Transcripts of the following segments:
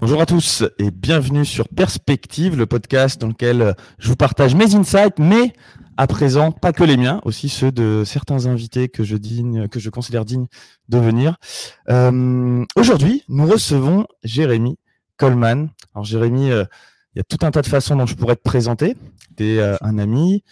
Bonjour à tous et bienvenue sur Perspective, le podcast dans lequel je vous partage mes insights, mais à présent pas que les miens, aussi ceux de certains invités que je digne, que je considère dignes de venir. Euh, Aujourd'hui, nous recevons Jérémy Coleman. Alors Jérémy, euh, il y a tout un tas de façons dont je pourrais te présenter. Tu es euh, un ami,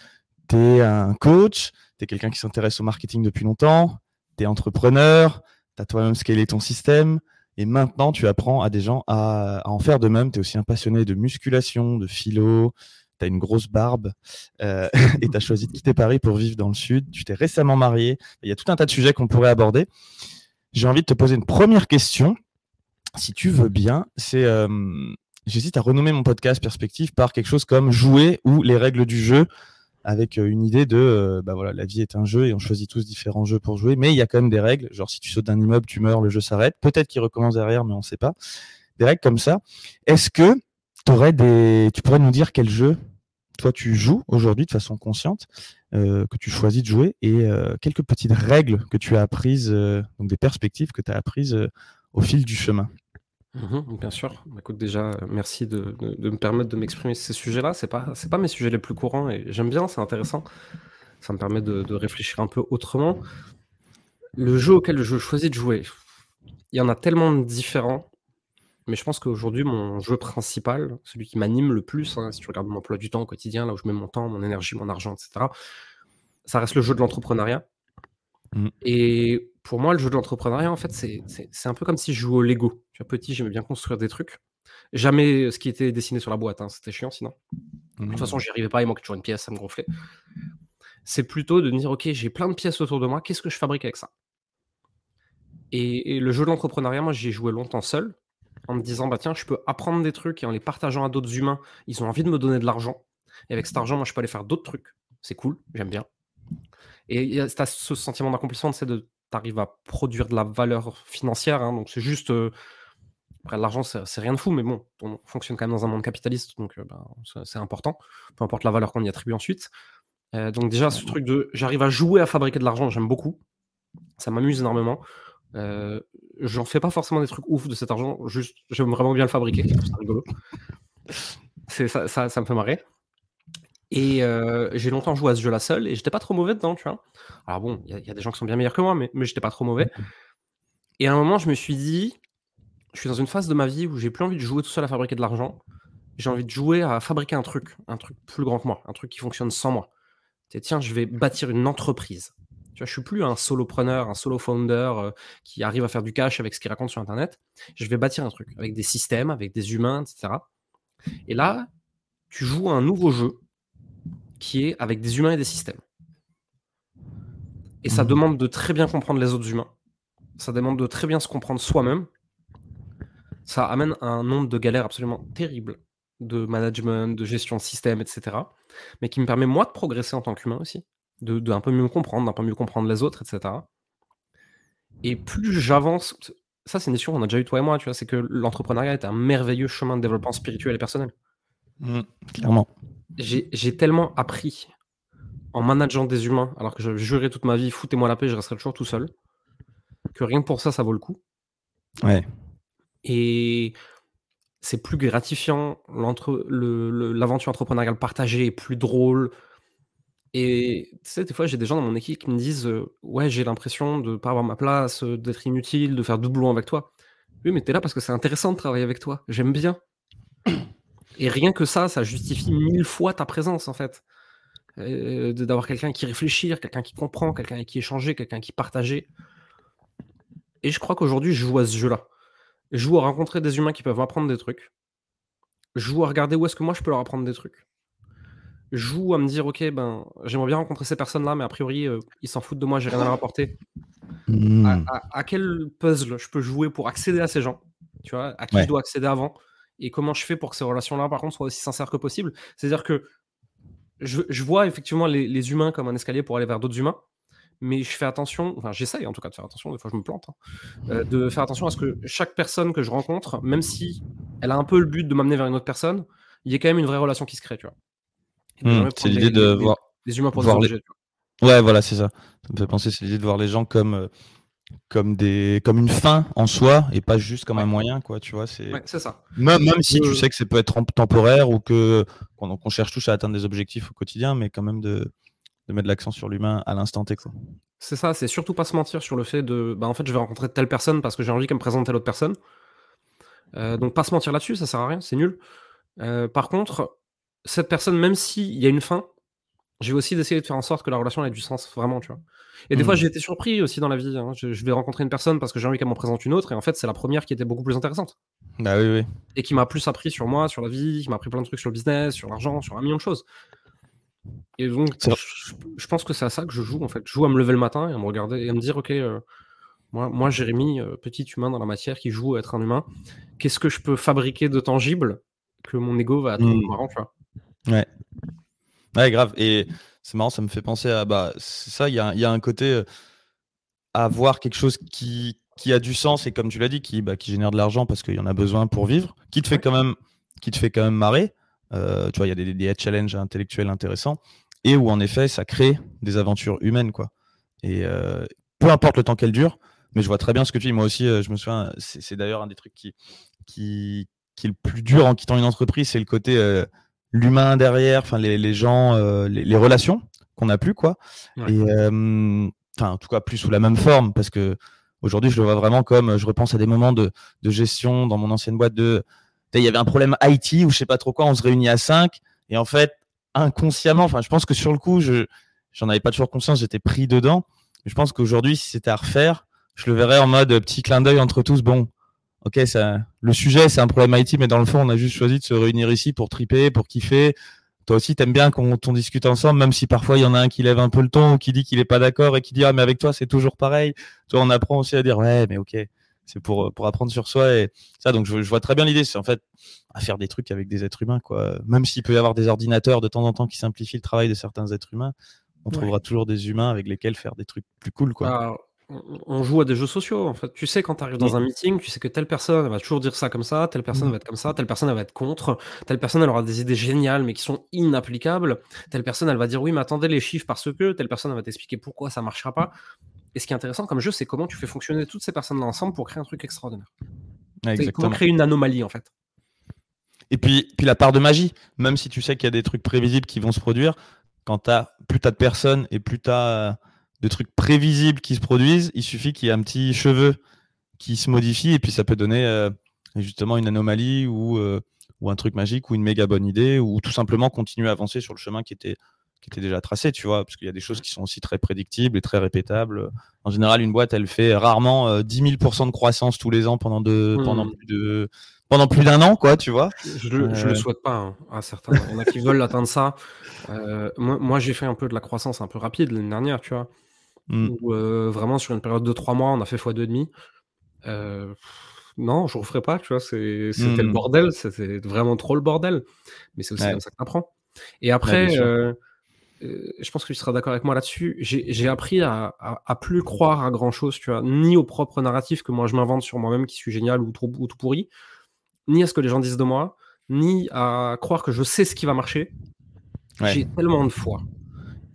tu es un coach, tu es quelqu'un qui s'intéresse au marketing depuis longtemps, tu es entrepreneur, tu as toi-même scalé ton système, et maintenant, tu apprends à des gens à, en faire de même. Tu es aussi un passionné de musculation, de philo, tu as une grosse barbe euh, et tu as choisi de quitter Paris pour vivre dans le sud. Tu t'es récemment marié. Il y a tout un tas de sujets qu'on pourrait aborder. J'ai envie de te poser une première question, si tu veux bien. C'est, euh, j'hésite à renommer mon podcast Perspective par quelque chose comme jouer ou les règles du jeu avec euh, une idée de euh, bah voilà la vie est un jeu et on choisit tous différents jeux pour jouer mais il y a quand même des règles. Genre si tu sautes d'un immeuble tu meurs le jeu s'arrête. Peut-être qu'il recommence derrière mais on sait pas. Des règles comme ça. Est-ce que aurais des tu pourrais nous dire quel jeu toi tu joues aujourd'hui de façon consciente euh, que tu choisis de jouer et quelques petites règles que tu as apprises donc des perspectives que tu as apprises au fil du chemin? Mmh bien sûr. Écoute, déjà, merci de, me permettre de m'exprimer sur ces sujets-là. C'est pas, c'est pas mes sujets les plus courants et j'aime bien, c'est intéressant. Ça me permet de, réfléchir un peu autrement. Le jeu auquel je choisis de jouer, il y en a tellement de différents, mais je pense qu'aujourd'hui, mon jeu principal, celui qui m'anime le plus, hein, si tu regardes mon emploi du temps au quotidien, là où je mets mon temps, mon énergie, mon argent, etc., ça reste le jeu de l'entrepreneuriat. Mmh. Et pour moi, le jeu de l'entrepreneuriat, en fait, c'est un peu comme si je jouais au Lego. Tu vois, petit, j'aimais bien construire des trucs. Jamais ce qui était dessiné sur la boîte, hein, c'était chiant sinon. De toute façon, mmh. j'y arrivais pas, il manquait toujours une pièce, ça me gonflait. C'est plutôt de dire, ok, j'ai plein de pièces autour de moi, qu'est-ce que je fabrique avec ça? Et, le jeu de l'entrepreneuriat, moi, j'y ai joué longtemps seul, en me disant, bah tiens, je peux apprendre des trucs et en les partageant à d'autres humains, ils ont envie de me donner de l'argent. Et avec cet argent, moi, je peux aller faire d'autres trucs. C'est cool, j'aime bien. Et tu as ce sentiment d'accomplissement, c'est de tu à produire de la valeur financière. Hein, donc c'est juste. Euh, après, l'argent, c'est rien de fou, mais bon, on fonctionne quand même dans un monde capitaliste, donc euh, ben, c'est important, peu importe la valeur qu'on y attribue ensuite. Euh, donc déjà, ce truc de j'arrive à jouer à fabriquer de l'argent, j'aime beaucoup. Ça m'amuse énormément. J'en fais pas forcément des trucs ouf de cet argent, juste j'aime vraiment bien le fabriquer, c'est rigolo. Ça, ça, me fait marrer. Et j'ai longtemps joué à ce jeu-là seul et j'étais pas trop mauvais dedans, tu vois. Alors bon, il y, a des gens qui sont bien meilleurs que moi, mais, mais j'étais pas trop mauvais. Et à un moment, je me suis dit, je suis dans une phase de ma vie où j'ai plus envie de jouer tout seul à fabriquer de l'argent. J'ai envie de jouer à fabriquer un truc, un truc plus grand que moi, un truc qui fonctionne sans moi. tiens, je vais bâtir une entreprise. Tu vois, je suis plus un solopreneur, un solo founder qui arrive à faire du cash avec ce qu'il raconte sur Internet. Je vais bâtir un truc avec des systèmes, avec des humains, etc. Et là, tu joues à un nouveau jeu qui est avec des humains et des systèmes. Et ça mmh. demande de très bien comprendre les autres humains. Ça demande de très bien se comprendre soi-même. Ça amène un nombre de galères absolument terribles de management, de gestion de système, etc. Mais qui me permet moi de progresser en tant qu'humain aussi, de, un peu mieux me comprendre, d'un peu mieux comprendre les autres, etc. Et plus j'avance, ça c'est une question qu'on a déjà eu toi et moi, tu vois, c'est que l'entrepreneuriat est un merveilleux chemin de développement spirituel et personnel. Mmh, clairement j'ai tellement appris en manageant des humains, alors que je jurais toute ma vie, foutez-moi la paix, je resterai toujours tout seul, que rien que pour ça, ça vaut le coup. Ouais. Et c'est plus gratifiant, l'aventure entrepreneuriale partagée est plus drôle. Et tu sais, des fois, j'ai des gens dans mon équipe qui me disent euh, Ouais, j'ai l'impression de ne pas avoir ma place, euh, d'être inutile, de faire doublon avec toi. Oui, mais tu es là parce que c'est intéressant de travailler avec toi. J'aime bien. Et rien que ça, ça justifie mille fois ta présence, en fait. Euh, d'avoir quelqu'un qui réfléchit, quelqu'un qui comprend, quelqu'un avec qui échanger, quelqu'un qui partager. Et je crois qu'aujourd'hui, je joue à ce jeu-là. Je joue à rencontrer des humains qui peuvent m'apprendre des trucs. Je joue à regarder où est-ce que moi je peux leur apprendre des trucs. Je joue à me dire, ok, ben, j'aimerais bien rencontrer ces personnes-là, mais a priori, euh, ils s'en foutent de moi, j'ai rien à leur apporter. Mmh. À, quel puzzle je peux jouer pour accéder à ces gens Tu vois, à qui je dois accéder avant? Et comment je fais pour que ces relations-là, par contre, soient aussi sincères que possible. C'est-à-dire que je, vois effectivement les, humains comme un escalier pour aller vers d'autres humains, mais je fais attention, enfin j'essaye en tout cas de faire attention, des fois je me plante, hein, euh, de faire attention à ce que chaque personne que je rencontre, même si elle a un peu le but de m'amener vers une autre personne, il y ait quand même une vraie relation qui se crée, tu vois. Mmh, c'est l'idée de voir les humains pour voir les... Ouais, voilà, c'est ça. Ça me fait penser, c'est l'idée de voir les gens comme euh, comme des comme une fin en soi et pas juste comme un moyen quoi tu vois c'est ça. Même, même si tu sais que ça peut être temporaire ou que qu'on cherche tous à atteindre des objectifs au quotidien mais quand même de, de mettre l'accent sur l'humain à l'instant T quoi. C'est ça c'est surtout pas se mentir sur le fait de bah en fait je vais rencontrer telle personne parce que j'ai envie qu'elle me présente telle autre personne. Euh, donc pas se mentir là-dessus ça sert à rien c'est nul. Euh, par contre cette personne même s'il y a une fin je vais aussi essayer de faire en sorte que la relation ait du sens vraiment tu vois et des fois, mmh. j'ai été surpris aussi dans la vie. Hein. Je, vais rencontrer une personne parce que j'ai envie qu'elle m'en présente une autre, et en fait, c'est la première qui était beaucoup plus intéressante. Bah oui, oui. Et qui m'a plus appris sur moi, sur la vie, qui m'a appris plein de trucs sur le business, sur l'argent, sur un million de choses. Et donc, je, pense que c'est à ça que je joue, en fait. Je joue à me lever le matin et à me regarder et à me dire, ok, euh, moi, moi, Jérémy, euh, petit humain dans la matière qui joue à être un humain, qu'est-ce que je peux fabriquer de tangible que mon ego va trouver mmh. marrant, tu vois? Ouais. Ouais, grave. Et c'est marrant, ça me fait penser à. Bah, c'est ça, il y a, y a, un côté euh, avoir quelque chose qui, qui a du sens et comme tu l'as dit, qui, bah, qui génère de l'argent parce qu'il y en a besoin pour vivre, qui te fait quand même, qui te fait quand même marrer. Euh, tu vois, il y a des, des challenges intellectuels intéressants et où en effet, ça crée des aventures humaines, quoi. Et euh, peu importe le temps qu'elles durent, mais je vois très bien ce que tu dis. Moi aussi, je me souviens, c'est d'ailleurs un des trucs qui, qui, qui est le plus dur en quittant une entreprise, c'est le côté l'humain derrière, enfin les, les, gens, euh, les, relations qu'on a plus quoi. Et euh, enfin en tout cas plus sous la même forme parce que aujourd'hui je le vois vraiment comme je repense à des moments de, de gestion dans mon ancienne boîte de il y avait un problème IT ou je sais pas trop quoi, on se réunit à 5 et en fait inconsciemment, enfin je pense que sur le coup je j'en avais pas toujours conscience, j'étais pris dedans. Je pense qu'aujourd'hui si c'était à refaire, je le verrais en mode petit clin d'œil entre tous. Bon, ok, ça, le sujet, c'est un problème IT, mais dans le fond, on a juste choisi de se réunir ici pour triper, pour kiffer. Toi aussi, t'aimes bien qu'on on discute ensemble, même si parfois il y en a un qui lève un peu le ton ou qui dit qu'il est pas d'accord et qui dit ah mais avec toi c'est toujours pareil. Toi, on apprend aussi à dire ouais mais ok, c'est pour pour apprendre sur soi et ça. Donc je, vois très bien l'idée, c'est en fait à faire des trucs avec des êtres humains quoi. Même s'il peut y avoir des ordinateurs de temps en temps qui simplifient le travail de certains êtres humains, on trouvera toujours des humains avec lesquels faire des trucs plus cool quoi. On joue à des jeux sociaux, en fait. Tu sais, quand tu arrives dans un meeting, tu sais que telle personne va toujours dire ça comme ça, telle personne va être comme ça, telle personne elle va être contre, telle personne elle aura des idées géniales mais qui sont inapplicables, telle personne elle va dire oui mais attendez les chiffres parce que, telle personne elle va t'expliquer pourquoi ça marchera pas. Et ce qui est intéressant comme jeu, c'est comment tu fais fonctionner toutes ces personnes-là ensemble pour créer un truc extraordinaire. Comment créer une anomalie en fait. Et puis, puis la part de magie, même si tu sais qu'il y a des trucs prévisibles qui vont se produire, quand as, plus tu as de personnes et plus tu as de trucs prévisibles qui se produisent, il suffit qu'il y ait un petit cheveu qui se modifie et puis ça peut donner euh, justement une anomalie ou, euh, ou un truc magique ou une méga bonne idée ou tout simplement continuer à avancer sur le chemin qui était, qui était déjà tracé, tu vois, parce qu'il y a des choses qui sont aussi très prédictibles et très répétables. En général, une boîte, elle fait rarement 10 euh, 000% de croissance tous les ans pendant, de, mmh. pendant plus de pendant plus d'un an, quoi, tu vois. Je, le, le souhaite pas hein, à certains. Il y en a qui veulent atteindre ça. moi, moi j'ai fait un peu de la croissance un peu rapide l'année dernière, tu vois. Mmh. vraiment sur une période de trois mois, on a fait x2,5. Euh, non, je ne referai pas, tu vois, c'était le mmh. bordel, c'était vraiment trop le bordel. Mais c'est aussi comme ça que tu apprends. Et après, je pense que tu seras d'accord avec moi là-dessus, j'ai appris à, à, plus croire à grand-chose, tu vois, ni au propre narratif que moi je m'invente sur moi-même qui suis génial ou, trop, ou tout pourri, ni à ce que les gens disent de moi, ni à croire que je sais ce qui va marcher. J'ai tellement de foi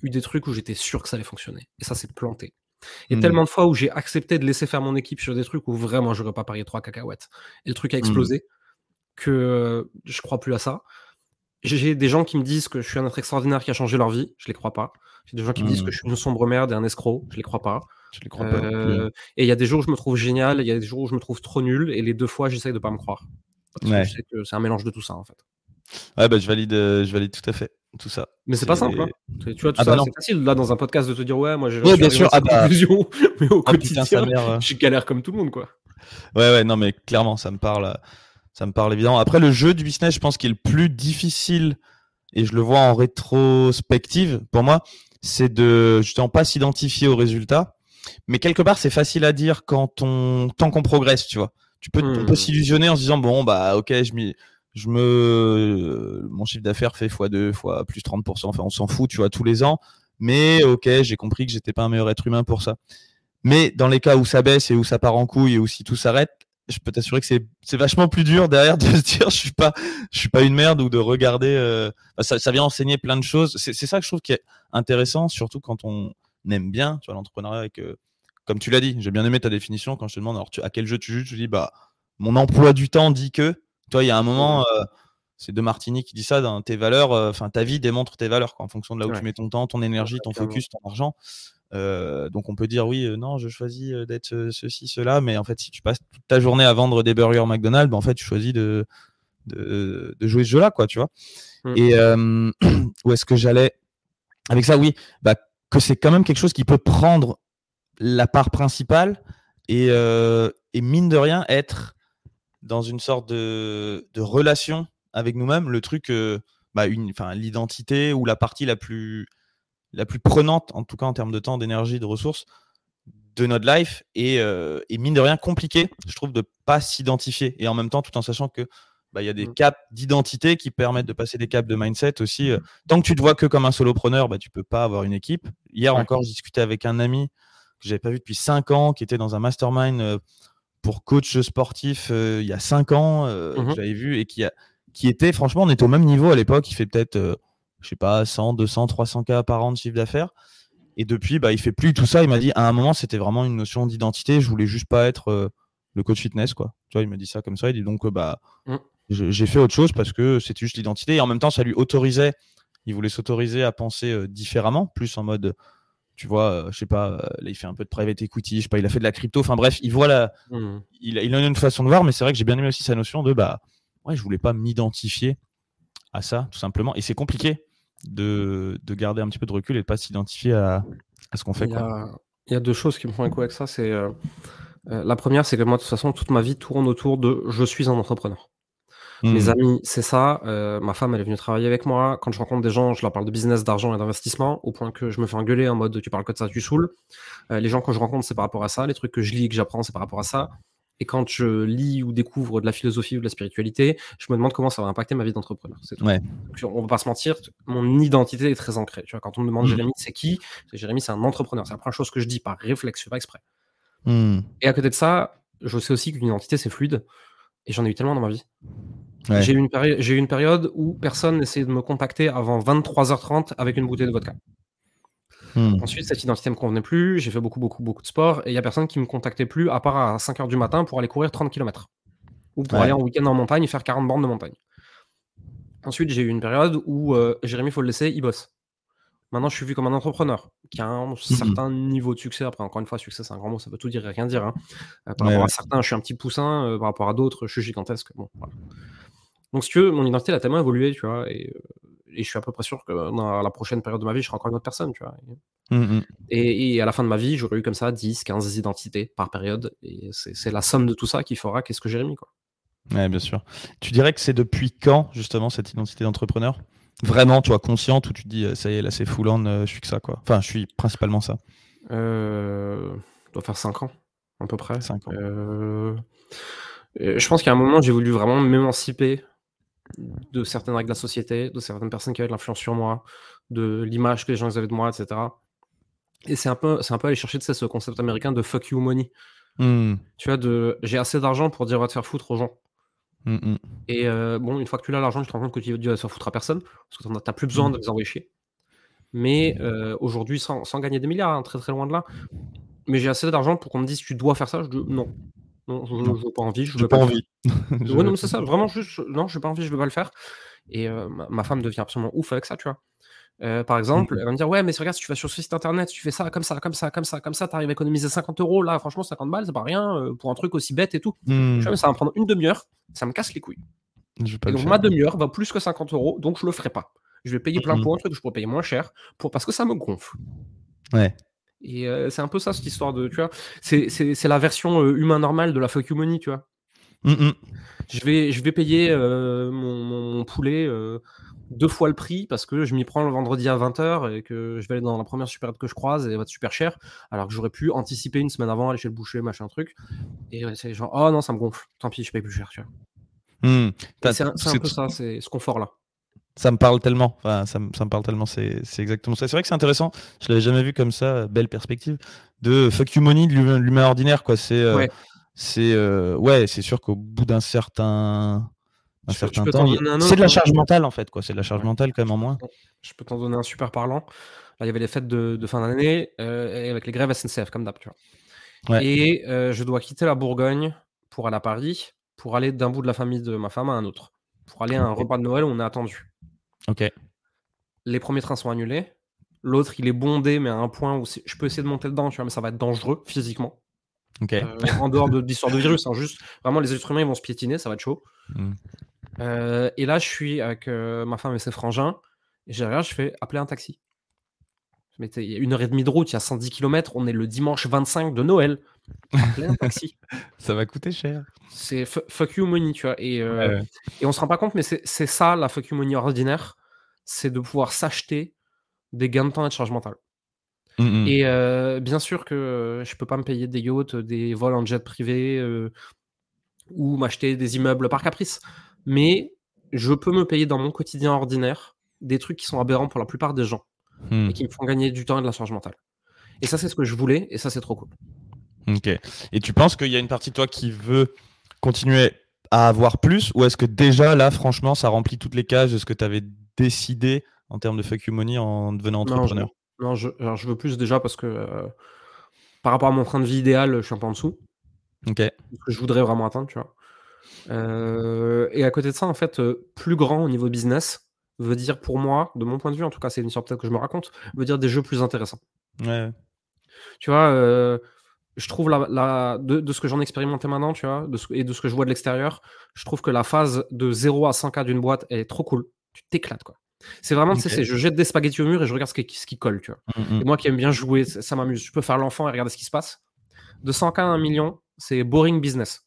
eu des trucs où j'étais sûr que ça allait fonctionner. Et ça s'est planté. Et mmh. tellement de fois où j'ai accepté de laisser faire mon équipe sur des trucs où vraiment j'aurais pas parié trois cacahuètes. Et le truc a mmh. explosé. Que je crois plus à ça. J'ai des gens qui me disent que je suis un être extraordinaire qui a changé leur vie. Je les crois pas. J'ai des gens qui me disent que mmh. je suis une sombre merde et un escroc. Je les crois pas. Je les crois pas. Euh, et il y a des jours où je me trouve génial, il y a des jours où je me trouve trop nul, et les deux fois, j'essaye de pas me croire. Parce que c'est un mélange de tout ça, en fait. Ouais, bah, je valide, euh, je valide tout à fait tout ça. Mais c'est pas simple. Hein. Tu vois, tout ah ça, bah c'est facile là dans un podcast de te dire ouais, moi j'ai. Ouais, bien sûr. Ah bah... mais au ah, quotidien, euh. je galère comme tout le monde, quoi. Ouais, ouais, non, mais clairement, ça me parle, ça me parle évidemment. Après, le jeu du business, je pense qu'il est le plus difficile, et je le vois en rétrospective pour moi, c'est de justement pas s'identifier aux résultats, mais quelque part, c'est facile à dire quand on, tant qu'on progresse, tu vois. Tu peux, on peut hmm. s'illusionner en se disant bon, bah, ok, je m'y je me mon chiffre d'affaires fait x2 fois plus 30% enfin on s'en fout tu vois tous les ans mais ok j'ai compris que j'étais pas un meilleur être humain pour ça mais dans les cas où ça baisse et où ça part en couille et où si tout s'arrête je peux t'assurer que c'est vachement plus dur derrière de se dire je suis pas je suis pas une merde ou de regarder euh, ça, ça vient enseigner plein de choses c'est ça que je trouve qui est intéressant surtout quand on aime bien tu vois l'entrepreneuriat et que comme tu l'as dit, j'ai bien aimé ta définition. Quand je te demande alors, à quel jeu tu joues, je dis bah, mon emploi du temps dit que. Toi, il y a un moment, euh, c'est De Martini qui dit ça dans tes valeurs, enfin, ta vie démontre tes valeurs en fonction de là où tu mets ton temps, ton énergie, ton focus, ton argent. donc on peut dire oui, non, je choisis d'être ceci, cela, mais en fait, si tu passes toute ta journée à vendre des burgers McDonald's, bah, en fait, tu choisis de, de, jouer ce jeu-là, quoi, tu vois. Mmh. Et où est-ce que j'allais avec ça? Oui, bah, que c'est quand même quelque chose qui peut prendre la part principale et, et mine de rien être dans une sorte de, de relation avec nous-mêmes, le truc, bah, une, l'identité ou la partie la plus, la plus prenante, en tout cas en termes de temps, d'énergie, de ressources, de notre life et, et mine de rien compliqué, je trouve, de pas s'identifier et en même temps tout en sachant que bah, il y a des mmh. caps d'identité qui permettent de passer des caps de mindset aussi. Euh. Tant que tu te vois que comme un solopreneur, bah, tu peux pas avoir une équipe. Hier encore, je discutais avec un ami que j'avais pas vu depuis 5 ans, qui était dans un mastermind euh, pour coach sportif euh, il y a 5 ans, mmh j'avais vu, et qui, a, qui était, franchement, on était au même niveau à l'époque. Il fait peut-être, je sais pas, 100, 200, 300 k par an de chiffre d'affaires. Et depuis, bah, il fait plus tout ça. Il m'a dit, à un moment, c'était vraiment une notion d'identité. Je voulais juste pas être le coach fitness, quoi. Tu vois, il m'a dit ça comme ça. Il dit donc, bah, mmh j'ai fait autre chose parce que c'était juste l'identité. Et en même temps, ça lui autorisait, il voulait s'autoriser à penser euh, différemment, plus en mode, tu vois, euh, je sais pas, euh, là, il fait un peu de private equity, je sais pas, il a fait de la crypto. Enfin bref, il voit la, mmh. il, il, a une façon de voir, mais c'est vrai que j'ai bien aimé aussi sa notion de, bah, ouais, je voulais pas m'identifier à ça, tout simplement. Et c'est compliqué de, de, garder un petit peu de recul et de pas s'identifier à, à, ce qu'on fait. Il y, a, il y, a deux choses qui me font écho avec ça. C'est la première, c'est que moi, de toute façon, toute ma vie tourne autour de je suis un entrepreneur. Mes mmh. amis, c'est ça. Euh, ma femme, elle est venue travailler avec moi. Quand je rencontre des gens, je leur parle de business, d'argent et d'investissement, au point que je me fais engueuler en mode tu parles que de ça, tu saoules. Euh, les gens que je rencontre, c'est par rapport à ça. Les trucs que je lis et que j'apprends, c'est par rapport à ça. Et quand je lis ou découvre de la philosophie ou de la spiritualité, je me demande comment ça va impacter ma vie d'entrepreneur. C'est Ouais. on va pas se mentir, mon identité est très ancrée. Tu vois, quand on me demande mmh. Jérémy, c'est qui? Jérémy, c'est un entrepreneur. C'est la première chose que je dis par réflexe, pas exprès. Mmh. Et à côté de ça, je sais aussi qu'une identité, c'est fluide. Et j'en ai eu tellement dans ma vie. J'ai eu, eu, une période où personne n'essayait de me contacter avant 23h30 avec une bouteille de vodka. Hmm. Ensuite, cette identité ne me convenait plus. J'ai fait beaucoup, beaucoup, beaucoup de sport. Et il n'y a personne qui me contactait plus à part à 5h du matin pour aller courir 30 km. Ou pour aller en week-end en montagne et faire 40 bornes de montagne. Ensuite, j'ai eu une période où euh, Jérémy, il faut le laisser, il bosse. Maintenant, je suis vu comme un entrepreneur qui a un certain niveau de succès. Après, encore une fois, succès, c'est un grand mot, ça peut tout dire et rien dire. Hein. Euh, par rapport à certains, je suis un petit poussin. Euh, par rapport à d'autres, je suis gigantesque. Bon, voilà. Donc, si tu veux, mon identité a tellement évolué, tu vois, et, euh, et, je suis à peu près sûr que dans la prochaine période de ma vie, je serai encore une autre personne, tu vois. Et, mmh et, à la fin de ma vie, j'aurai eu comme ça 10, 15 identités par période, et c'est la somme de tout ça qui fera qu'est-ce que Jérémy, quoi. Ouais, bien sûr. Tu dirais que c'est depuis quand, justement, cette identité d'entrepreneur? Vraiment, tu vois, consciente, où tu te dis, euh, ça y est, là, c'est full on, euh, je suis que ça, quoi? Enfin, je suis principalement ça. Euh, doit faire 5 ans, à peu près. 5 ans. je pense qu'à un moment, j'ai voulu vraiment m'émanciper de certaines règles de la société, de certaines personnes qui avaient de l'influence sur moi, de l'image que les gens avaient de moi, etc. Et c'est un peu, c'est un peu aller chercher ce concept américain de fuck you money. Hmm. Tu vois, de j'ai assez d'argent pour dire va te faire foutre aux gens. Hmm, hmm. Et euh, bon, une fois que tu as l'argent, tu te rends compte que tu vas te faire foutre à personne, parce que tu n'as plus besoin de les envoyer chier. Mais euh, aujourd'hui, sans, gagner des milliards, hein, très très loin de là, mais j'ai assez d'argent pour qu'on me dise tu dois faire ça. Je dis non, non, je n'ai pas envie. Je veux pas, envie. ouais, non, c'est ça. Vraiment, juste, non, j'ai pas envie, je veux pas le faire. Et euh, ma, femme devient absolument ouf avec ça, tu vois. Euh, par exemple, mmh. elle va me dire Ouais, mais regarde, si tu vas sur ce site internet, tu fais ça, comme ça, comme ça, comme ça, comme ça, tu arrives à économiser 50 euros. Là, franchement, 50 balles, c'est pas rien euh, pour un truc aussi bête et tout. Mmh. ça va me prendre une demi-heure, ça me casse les couilles. et donc, ma demi-heure va plus que 50 euros, donc je le ferai pas. Je vais payer plein mmh. pour un truc que je pourrais payer moins cher pour, parce que ça me gonfle. Ouais. Et c'est un peu ça, cette histoire de, tu vois, c'est la version humain normale de la fuck you money, tu vois. Mmh je, vais, je vais payer mon, poulet deux fois le prix parce que je m'y prends le vendredi à 20h et que je vais aller dans la première supérette que je croise et elle va être super cher, alors que j'aurais pu anticiper une semaine avant, aller chez le boucher, machin truc. Et c'est genre, oh non, ça me gonfle, tant pis, je paye plus cher, tu vois. Mmh. C'est un, un, peu ça, c'est ce confort-là ça me parle tellement. Enfin, ça, me, ça me parle tellement. C'est exactement ça. C'est vrai que c'est intéressant. Je l'avais jamais vu comme ça. Belle perspective de fuck you money de l'humain ordinaire. quoi. C'est euh, c'est euh, ouais, c'est sûr qu'au bout d'un certain un certain temps, c'est de la charge mentale en fait. quoi. C'est de la charge mentale quand même en moins. Je peux t'en donner un super parlant. Là, il y avait les fêtes de, fin d'année euh, avec les grèves SNCF comme d'hab. Tu vois. Ouais. Et euh, je dois quitter la Bourgogne pour aller à Paris, pour aller d'un bout de la famille de ma femme à un autre, pour aller à un repas de Noël où on est attendu. Ok. Les premiers trains sont annulés. L'autre, il est bondé, mais à un point où je peux essayer de monter dedans, tu vois, mais ça va être dangereux physiquement. Ok. Euh, en dehors de l'histoire de virus, hein, juste vraiment les êtres humains ils vont se piétiner, ça va être chaud. Mm. Euh, et là, je suis avec euh, ma femme et ses frangins, et j'ai regarde, je fais appeler un taxi. Je m'étais- Il y a une heure et demie de route, il y a 110 km, on est le dimanche 25 de Noël. Appeler un taxi. Ça va coûter cher. C'est fu- fuck you money, tu vois. Et, euh, Ouais, ouais. et on se rend pas compte, mais c'est c'est ça la fuck you money ordinaire, c'est de pouvoir s'acheter des gains de temps et de charge mentale. Mm, mm. Et euh, bien sûr que euh, je peux pas me payer des yachts, des vols en jet privé euh, ou m'acheter des immeubles par caprice. Mais je peux me payer dans mon quotidien ordinaire des trucs qui sont aberrants pour la plupart des gens et qui me font gagner du temps et de la charge mentale. Et ça, c'est ce que je voulais et ça, c'est trop cool. Ok. Et tu penses qu'il y a une partie de toi qui veut continuer à avoir plus ou est-ce que déjà là, franchement, ça remplit toutes les cases de ce que tu avais décidé en termes de fuck you money en devenant Non, je, entrepreneur non, je, alors, je veux plus déjà parce que euh, par rapport à mon train de vie idéal, je suis un peu en dessous. Ok. que je voudrais vraiment atteindre, tu vois. Euh, et à côté de ça, en fait, euh, plus grand au niveau business veut dire pour moi, de mon point de vue, en tout cas, c'est une histoire peut-être que je me raconte, veut dire des jeux plus intéressants. Ouais. Tu vois, je trouve la, la- de, de ce que j'en ai expérimenté maintenant, tu vois, de ce- et de ce que je vois de l'extérieur, je trouve que la phase de 0 à 100K d'une boîte est trop cool. Tu t'éclates, quoi. C'est vraiment, tu sais, Ok. c'est je jette des spaghettis au mur et je regarde ce qui, ce qui colle, tu vois. Mm, mm. Et moi qui aime bien jouer, ça, ça m'amuse. Je peux faire l'enfant et regarder ce qui se passe. De 100K à 1 million, c'est boring business.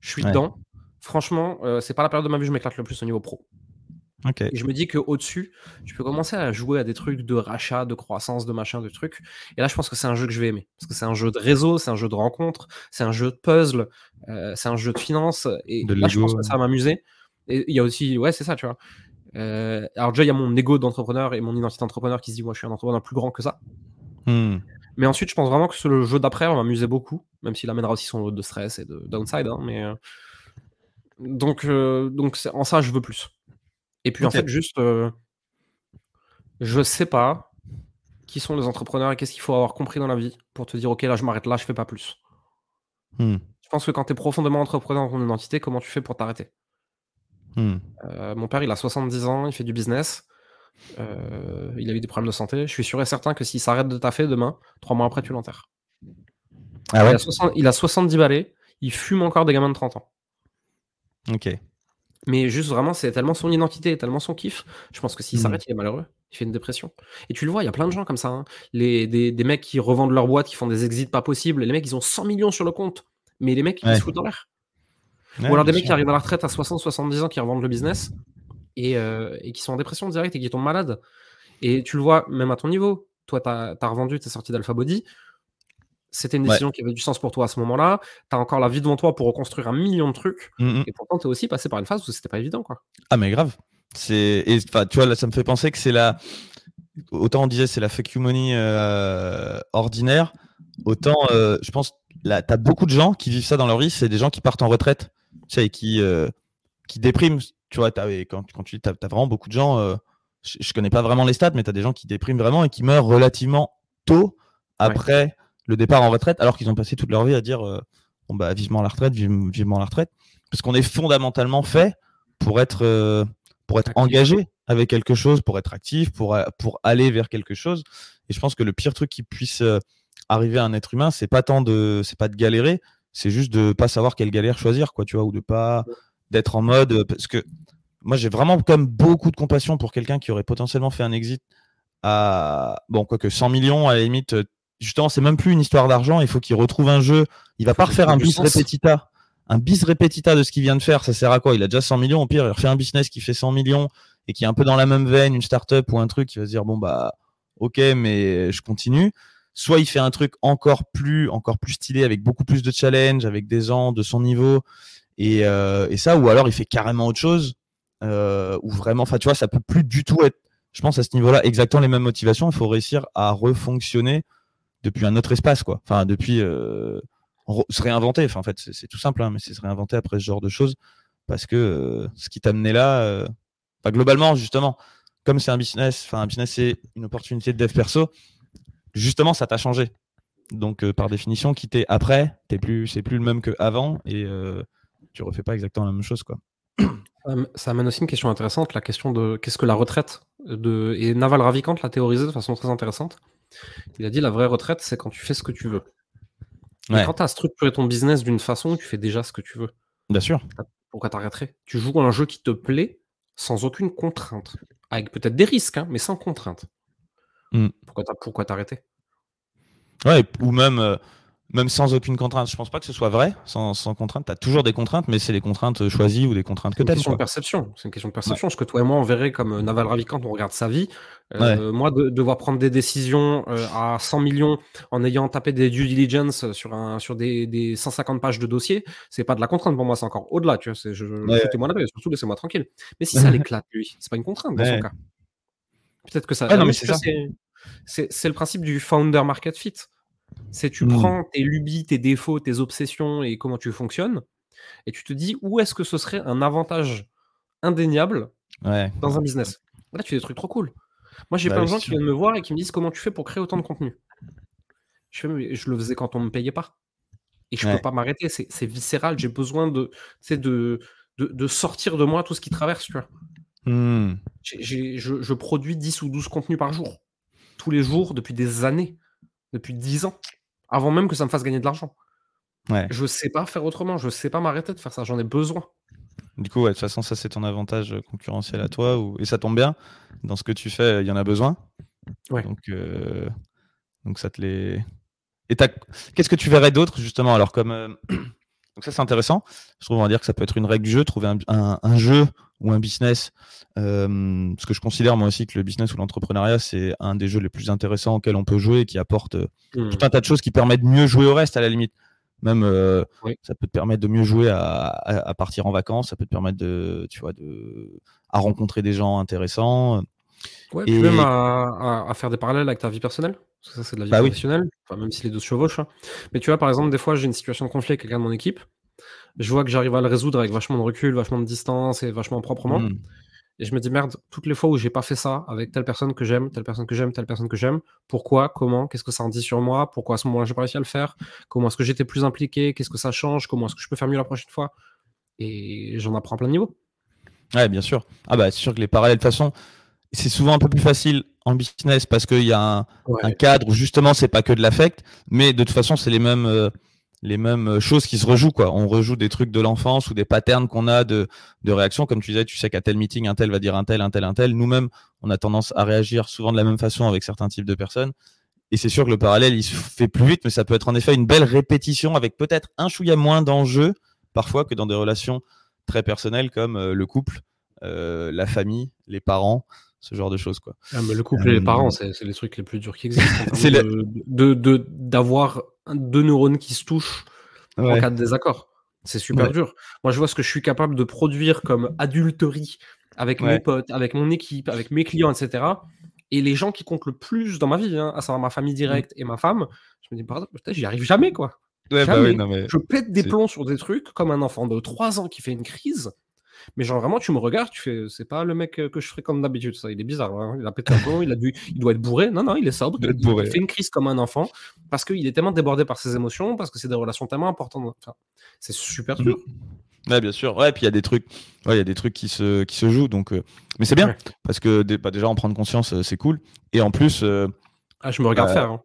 Je suis Ouais. dedans. Franchement, euh, c'est pas la période de ma vie où je m'éclate le plus au niveau pro. Et je me dis qu'au-dessus, tu peux commencer à jouer à des trucs de rachat, de croissance, de machin, de trucs. Et là, je pense que c'est un jeu que je vais aimer. Parce que c'est un jeu de réseau, c'est un jeu de rencontre, c'est un jeu de puzzle, euh, c'est un jeu de finance. Et De là, je pense que ça va m'amuser. Et il y a aussi, ouais, c'est ça, tu vois. Euh, alors déjà, il y a mon ego d'entrepreneur et mon identité d'entrepreneur qui se dit, moi, je suis un entrepreneur plus grand que ça. Mm. Mais ensuite, je pense vraiment que ce- le jeu d'après va m'amuser beaucoup, même s'il amènera aussi son lot de stress et de downside. hein, mais euh, donc, euh, donc en ça, je veux plus. Et puis en fait, juste, euh, je sais pas qui sont les entrepreneurs et qu'est-ce qu'il faut avoir compris dans la vie pour te dire, ok, là, je m'arrête là, je fais pas plus. Mm. Je pense que quand tu es profondément entrepreneur dans ton identité, comment tu fais pour t'arrêter? Mm. Euh, Mon père, il a 70 ans, il fait du business. euh, il a eu des problèmes de santé. Je suis sûr et certain que s'il s'arrête de taffer demain, trois mois après, tu l'enterres. Ah il, a 60 il a 70 balais, il fume encore des gamins de 30 ans. Ok. Mais juste vraiment, c'est tellement son identité, tellement son kiff. Je pense que s'il Mhm. s'arrête, il est malheureux. Il fait une dépression. Et tu le vois, il y a plein de gens comme ça. hein. Les, des, des mecs qui revendent leur boîte, qui font des exits pas possibles. Les mecs, ils ont 100 millions sur le compte. Mais les mecs, ils se foutent dans l'air. Ouais, Ou alors des mecs qui arrivent à la retraite à 60-70 ans, qui revendent le business et, euh, et qui sont en dépression directe et qui tombent malades. Et tu le vois même à ton niveau. Toi, tu as, revendu, tu es sorti d'Alpha Body. C'était une Ouais. décision qui avait du sens pour toi à ce moment-là. Tu as encore la vie devant toi pour reconstruire un million de trucs. Mm, mm. Et pourtant, tu es aussi passé par une phase où c'était pas évident. quoi. Ah mais grave. C'est tu vois là ça me fait penser que c'est la autant on disait c'est la fuck you money euh, ordinaire autant euh, je pense là t'as beaucoup de gens qui vivent ça dans leur vie c'est des gens qui partent en retraite tu sais et qui euh, qui dépriment tu vois et quand quand tu t'as as vraiment beaucoup de gens euh, je, je connais pas vraiment les stats mais t'as des gens qui dépriment vraiment et qui meurent relativement tôt après le départ en retraite alors qu'ils ont passé toute leur vie à dire euh, bon bah vivement la retraite vive- vivement la retraite parce qu'on est fondamentalement fait pour être euh, pour être Actif. engagé avec quelque chose, pour être actif, pour, pour aller vers quelque chose. Et je pense que le pire truc qui puisse arriver à un être humain, c'est pas tant de c'est pas de galérer, c'est juste de pas savoir quelle galère choisir, quoi, tu vois, ou de pas d'être en mode euh, parce que moi j'ai vraiment comme beaucoup de compassion pour quelqu'un qui aurait potentiellement fait un exit à bon quoique 100 millions à la limite euh, justement c'est même plus une histoire d'argent il faut qu'il retrouve un jeu. Il va pas refaire un bis repetita un bis repetita de ce qu'il vient de faire ça sert à quoi? Il a déjà 100 millions au pire il refait un business qui fait 100 millions et qui est un peu dans la même veine une startup ou un truc qui va se dire bon bah ok mais je continue soit il fait un truc encore plus encore plus stylé avec beaucoup plus de challenge avec des gens de son niveau et, euh, et ça ou alors il fait carrément autre chose euh, ou vraiment enfin tu vois ça peut plus du tout être je pense à ce niveau-là exactement les mêmes motivations. Il faut réussir à refonctionner depuis un autre espace quoi. Enfin depuis euh, se réinventer. Enfin en fait c'est tout simple hein, mais c'est se réinventer après ce genre de choses parce que euh, ce qui t'a amené là euh, globalement justement comme c'est un business enfin un business c'est une opportunité de dev perso justement ça t'a changé Donc, par définition, quitter après, t'es plus, c'est plus le même qu'avant et tu refais pas exactement la même chose, quoi. Ça amène aussi une question intéressante, la question de qu'est-ce que la retraite de... Et Naval Ravikant l'a théorisé de façon très intéressante. Il a dit la vraie retraite, c'est quand tu fais ce que tu veux. quand tu as structuré ton business d'une façon, tu fais déjà ce que tu veux. Bien sûr. Pourquoi t'arrêterais? Tu joues à un jeu qui te plaît sans aucune contrainte. Avec peut-être des risques, hein, mais sans contrainte. Hmm. Pourquoi t'arrêter? Ouais, ou même, euh, même sans aucune contrainte. Je pense pas que ce soit vrai, sans, sans contrainte. Tu as toujours des contraintes, mais c'est des contraintes choisies ou des contraintes que tu as. C'est une question de perception. C'est une question de perception. Ce que toi et moi, on verrait comme euh, Naval Ravikant, on regarde sa vie. Euh, moi, de, devoir prendre des décisions euh, à 100 millions en ayant tapé des due diligence sur, un, sur des, des 150 pages de dossier, c'est pas de la contrainte pour moi, c'est encore au-delà. Tu vois, je, je moi la surtout laissez-moi tranquille. Mais si ça l'éclate, lui, c'est pas une contrainte dans son cas. Peut-être que ça. c'est le principe du founder market fit. C'est tu mmh. prends tes lubies, tes défauts, tes obsessions et comment tu fonctionnes, et tu te dis où est-ce que ce serait un avantage indéniable dans un business. Là, tu fais des trucs trop cool. Moi, j'ai bah plein de gens qui viennent me voir et qui me disent comment tu fais pour créer autant de contenu. Je, je le faisais quand on ne me payait pas. Et je ne peux pas m'arrêter, c'est viscéral. J'ai besoin de, de, de, sortir de moi tout ce qui traverse. Tu vois. Mmh. je, je, produis 10 ou 12 contenus par jour. Tous les jours, depuis des années depuis 10 ans, avant même que ça me fasse gagner de l'argent. Ouais. Je sais pas faire autrement, je sais pas m'arrêter de faire ça, j'en ai besoin. Du coup, de toute façon, ça c'est ton avantage concurrentiel à toi, et ça tombe bien. Dans ce que tu fais, il y en a besoin. Ouais. Donc, euh, donc ça te les. Et qu'est-ce que tu verrais d'autre justement? Alors comme euh, donc ça c'est intéressant. Je trouve on va dire que ça peut être une règle du jeu, trouver un, un jeu ou un business. Euh, parce que je considère moi aussi que le business ou l'entrepreneuriat, c'est un des jeux les plus intéressants auxquels on peut jouer et qui apporte euh, mmh. tout un tas de choses qui permettent de mieux jouer au reste à la limite. Même euh, ça peut te permettre de mieux jouer à, partir en vacances, ça peut te permettre de, tu vois, de, à rencontrer des gens intéressants. Ouais, et même à, faire des parallèles avec ta vie personnelle. Parce que ça, c'est de la vie bah professionnelle, enfin, même si les deux se chevauchent. Hein. Mais tu vois, par exemple, des fois, j'ai une situation de conflit avec quelqu'un de mon équipe je vois que j'arrive à le résoudre avec vachement de recul, vachement de distance et vachement proprement. Hmm. Et je me dis, merde, toutes les fois où j'ai pas fait ça avec telle personne que j'aime, telle personne que j'aime, telle personne que j'aime, pourquoi, comment, qu'est-ce que ça en dit sur moi, pourquoi à ce moment-là j'ai pas réussi à le faire, comment est-ce que j'étais plus impliqué, qu'est-ce que ça change, comment est-ce que je peux faire mieux la prochaine fois. Et j'en apprends plein de niveaux. Ouais, bien sûr. Ah bah, c'est sûr que les parallèles, de toute façon, c'est souvent un peu plus facile en business parce qu'il y a un, cadre où justement c'est pas que de l'affect, mais de toute façon c'est les mêmes. Euh, les mêmes euh, choses qui se rejouent quoi. On rejoue des trucs de l'enfance ou des patterns qu'on a de, de réaction. Comme tu disais, tu sais qu'à tel meeting, un tel va dire un tel, un tel, un tel. Nous-mêmes, on a tendance à réagir souvent de la même façon avec certains types de personnes. Et c'est sûr que le parallèle, il se fait plus vite, mais ça peut être en effet une belle répétition avec peut-être un chouïa moins d'enjeux parfois que dans des relations très personnelles comme euh, le couple, euh, la famille, les parents ce genre de choses. Quoi. Ah, mais le couple et les parents, c'est les trucs les plus durs qui existent. c'est de d'avoir deux neurones qui se touchent en cas de désaccord. C'est super dur. Moi, je vois ce que je suis capable de produire comme adulterie avec mes potes, avec mon équipe, avec mes clients, etc. Et les gens qui comptent le plus dans ma vie, hein, à savoir ma famille directe et ma femme, je me dis, peut-être j'y arrive jamais, quoi. Bah je pète des plombs sur des trucs comme un enfant de 3 ans qui fait une crise. Mais genre vraiment, tu me regardes, tu fais, c'est pas le mec que je comme d'habitude. Ça, il est bizarre. Hein. Il a pété un plomb, il a dû, il doit être bourré. Non, non, il est sobre. Il, fait une crise comme un enfant parce qu'il est tellement débordé par ses émotions, parce que c'est des relations tellement importantes. c'est super dur. Ouais, bien sûr. Ouais, puis il y a des trucs, ouais, il y a des trucs qui se, qui se jouent. Donc, euh, mais c'est bien parce que bah, déjà en prendre conscience, euh, c'est cool. Et en plus, euh, ah, je me regarde faire. Hein.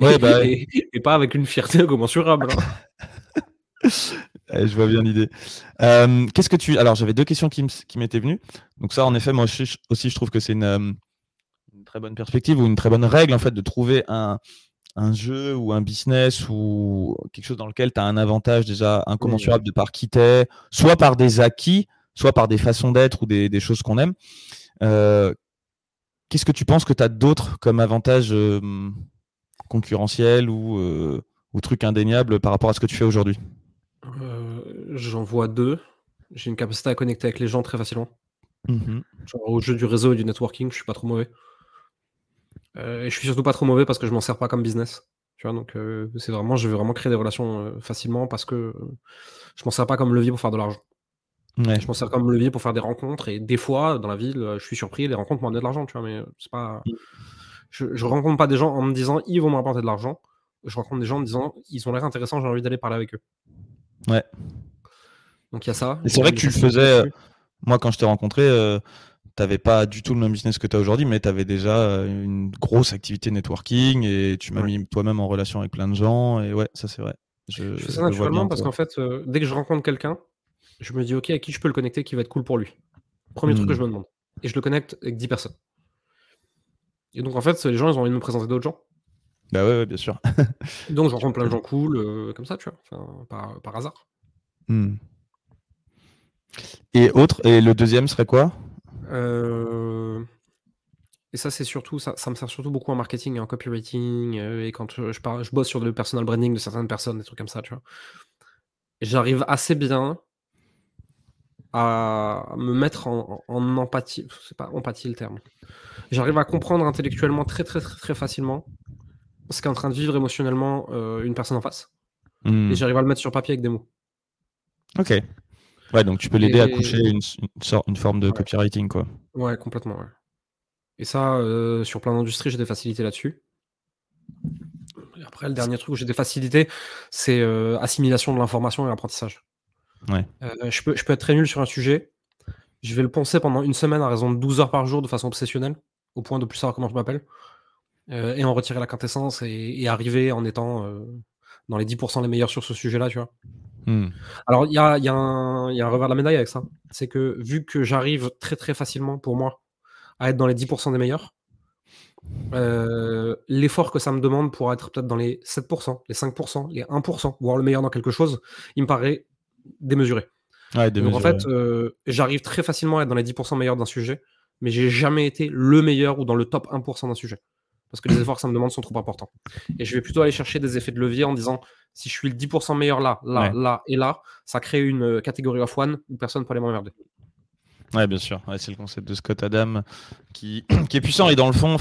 ouais, bah, et, pas avec une fierté incommensurable. Hein. je vois bien l'idée. Euh, qu'est-ce que tu. Alors, j'avais deux questions qui m'étaient venues. Donc, ça, en effet, moi aussi, je trouve que c'est euh, une, très bonne perspective ou une très bonne règle, en fait, de trouver un, jeu ou un business ou quelque chose dans lequel tu as un avantage déjà incommensurable de par qui t'es, soit par des acquis, soit par des façons d'être ou des, choses qu'on aime. Euh, qu'est-ce que tu penses que tu as d'autres comme avantages concurrentiels ou, ou trucs indéniables par rapport à ce que tu fais aujourd'hui? J'en vois deux. J'ai une capacité à connecter avec les gens très facilement. Mmh au jeu du réseau et du networking, je suis pas trop mauvais. Euh, et je suis surtout pas trop mauvais parce que je m'en sers pas comme business. Tu vois, donc euh, c'est vraiment, je vais vraiment créer des relations euh, facilement parce que je m'en sers pas comme levier pour faire de l'argent. Je m'en sers comme levier pour faire des rencontres et des fois dans la ville, je suis surpris, les rencontres m'en de l'argent, tu vois, mais c'est pas. Mmh. Je, je rencontre pas des gens en me disant ils vont me rapporter de l'argent. je rencontre des gens en me disant ils ont l'air intéressants, j'ai envie d'aller parler avec eux. Ouais. Donc il y a ça. Et c'est vrai que tu le faisais. moi, quand je t'ai rencontré, tu n'avais pas du tout le même business que tu as aujourd'hui, mais tu avais déjà une grosse activité networking et tu m'as mis toi-même en relation avec plein de gens. Et ouais, ça c'est vrai. Je, fais ça naturellement parce qu'en fait, dès que je rencontre quelqu'un, je me dis, OK, à qui je peux le connecter qui va être cool pour lui? Premier truc que je hmm. me demande. Et je le connecte avec 10 personnes. Et donc, en fait, les gens, ils ont envie de me présenter d'autres gens. Bah ouais, bien sûr. donc, je rencontre plein de gens cool, euh, comme ça, tu vois, par, hasard. Hmm. Et autre, et le deuxième serait quoi? Euh, Et ça, c'est surtout, ça, ça, me sert surtout beaucoup en marketing et en copywriting. Euh, et quand je, je bosse sur le personal branding de certaines personnes, des trucs comme ça, tu vois. J'arrive assez bien à me mettre en, empathie. C'est pas empathie le terme. J'arrive à comprendre intellectuellement très très très, très facilement ce qu'est en train de vivre émotionnellement euh, une personne en face. Hmm. Et j'arrive à le mettre sur papier avec des mots. Ok. Ouais, donc tu peux l'aider à coucher une, une, forme de copywriting, quoi. Ouais, complètement. Et ça, euh, sur plein d'industries, j'ai des facilités là-dessus. Après, le dernier truc où j'ai des facilités, c'est euh, assimilation de l'information et apprentissage. Ouais. Je, peux, je peux être très nul sur un sujet. Je vais le penser pendant une semaine à raison de 12 heures par jour de façon obsessionnelle, au point de plus savoir comment je m'appelle, euh, et en retirer la quintessence et, arriver en étant euh, dans les 10% les meilleurs sur ce sujet-là, tu vois. Hmm. Alors, il y a, y, a un, y a un revers de la médaille avec ça. C'est que vu que j'arrive très très facilement pour moi à être dans les 10% des meilleurs, l'effort que ça me demande pour être peut-être dans les 7%, les 5%, les 1%, voire le meilleur dans quelque chose, il me paraît démesuré. Donc en fait, euh, j'arrive très facilement à être dans les 10% meilleurs d'un sujet, mais j'ai jamais été le meilleur ou dans le top 1% d'un sujet. Parce que les efforts que ça me demande sont trop importants. Et je vais plutôt aller chercher des effets de levier en disant si je suis le 10% meilleur là, là, là et là, ça crée une euh, catégorie of one où personne ne peut aller m'emmerder. Ouais, bien sûr. c'est le concept de Scott Adam qui, qui est puissant et dans le fond,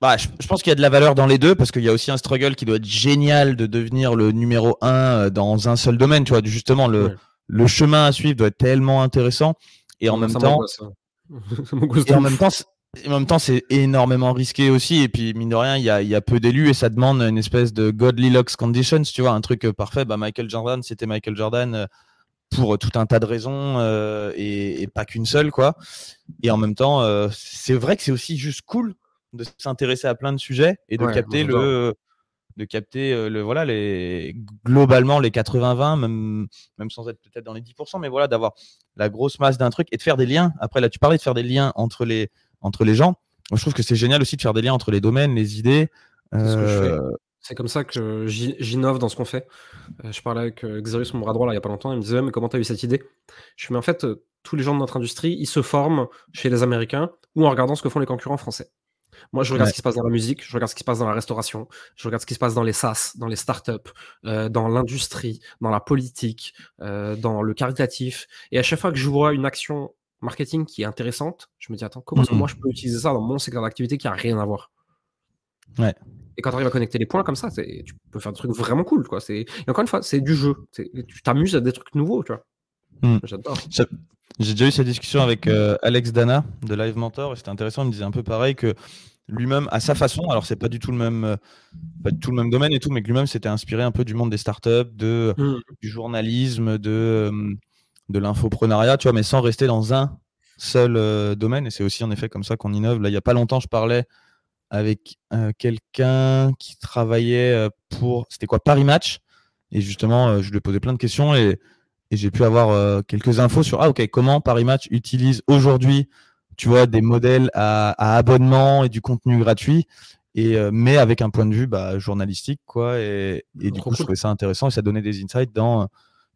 bah, je, pense qu'il y a de la valeur dans les deux parce qu'il y a aussi un struggle qui doit être génial de devenir le numéro un euh, dans un seul domaine. Tu vois, justement, le, le chemin à suivre doit être tellement intéressant et en même temps, et en même temps, en même temps, c'est énormément risqué aussi. Et puis, mine de rien, il y a, y a, peu d'élus et ça demande une espèce de godly locks conditions. Tu vois, un truc euh, parfait. Bah, Michael Jordan, c'était Michael Jordan euh, pour tout un tas de raisons et, et, pas qu'une seule, quoi. Et en même temps, c'est vrai que c'est aussi juste cool de s'intéresser à plein de sujets et de capter le de capter euh, le voilà les globalement les 80-20 même même sans être peut-être dans les 10% mais voilà d'avoir la grosse masse d'un truc et de faire des liens après là tu parlais de faire des liens entre les entre les gens Moi, je trouve que c'est génial aussi de faire des liens entre les domaines les idées c'est comme ça que j'innove dans ce qu'on fait. Euh, je parlais avec euh, Xerius, mon bras droit, là, il n'y a pas longtemps. Il me disait, mais comment tu as eu cette idée? Je me mais en fait, tous les gens de notre industrie, ils se forment chez les Américains ou en regardant ce que font les concurrents français. Moi, je regarde ce qui se passe dans la musique, je regarde ce qui se passe dans la restauration, je regarde ce qui se passe dans les SaaS, dans les startups, euh, dans l'industrie, dans la politique, euh, dans le caritatif. Et à chaque fois que je vois une action marketing qui est intéressante, je me dis attends, comment moi je peux utiliser ça dans mon secteur d'activité qui a rien à voir? Ouais. Et quand tu arrives à connecter les points comme ça, tu peux faire des trucs vraiment cool. Quoi. Et encore une fois, c'est du jeu. Tu t'amuses à des trucs nouveaux. Tu vois. Hmm. J'adore. J'ai déjà eu cette discussion avec euh, Alex Dana de Live Mentor et c'était intéressant. Il me disait un peu pareil que lui-même, à sa façon, alors c'est pas du tout le même, euh, pas du tout le même domaine et tout, mais que lui-même s'était inspiré un peu du monde des startups, de, mm. du journalisme, de, euh, de l'infoprenariat, tu vois, mais sans rester dans un seul domaine. Et c'est aussi en effet comme ça qu'on innove. Là, il y a pas longtemps, je parlais avec quelqu'un qui travaillait pour, c'était quoi, Paris Match. Et justement, je lui ai posé plein de questions et et j'ai pu avoir euh, quelques infos sur ah ok comment Paris Match utilise aujourd'hui tu vois des modèles à, abonnement et du contenu gratuit et euh, mais avec un point de vue bah, journalistique quoi et, et du coup je trouvais ça intéressant et ça donnait des insights dans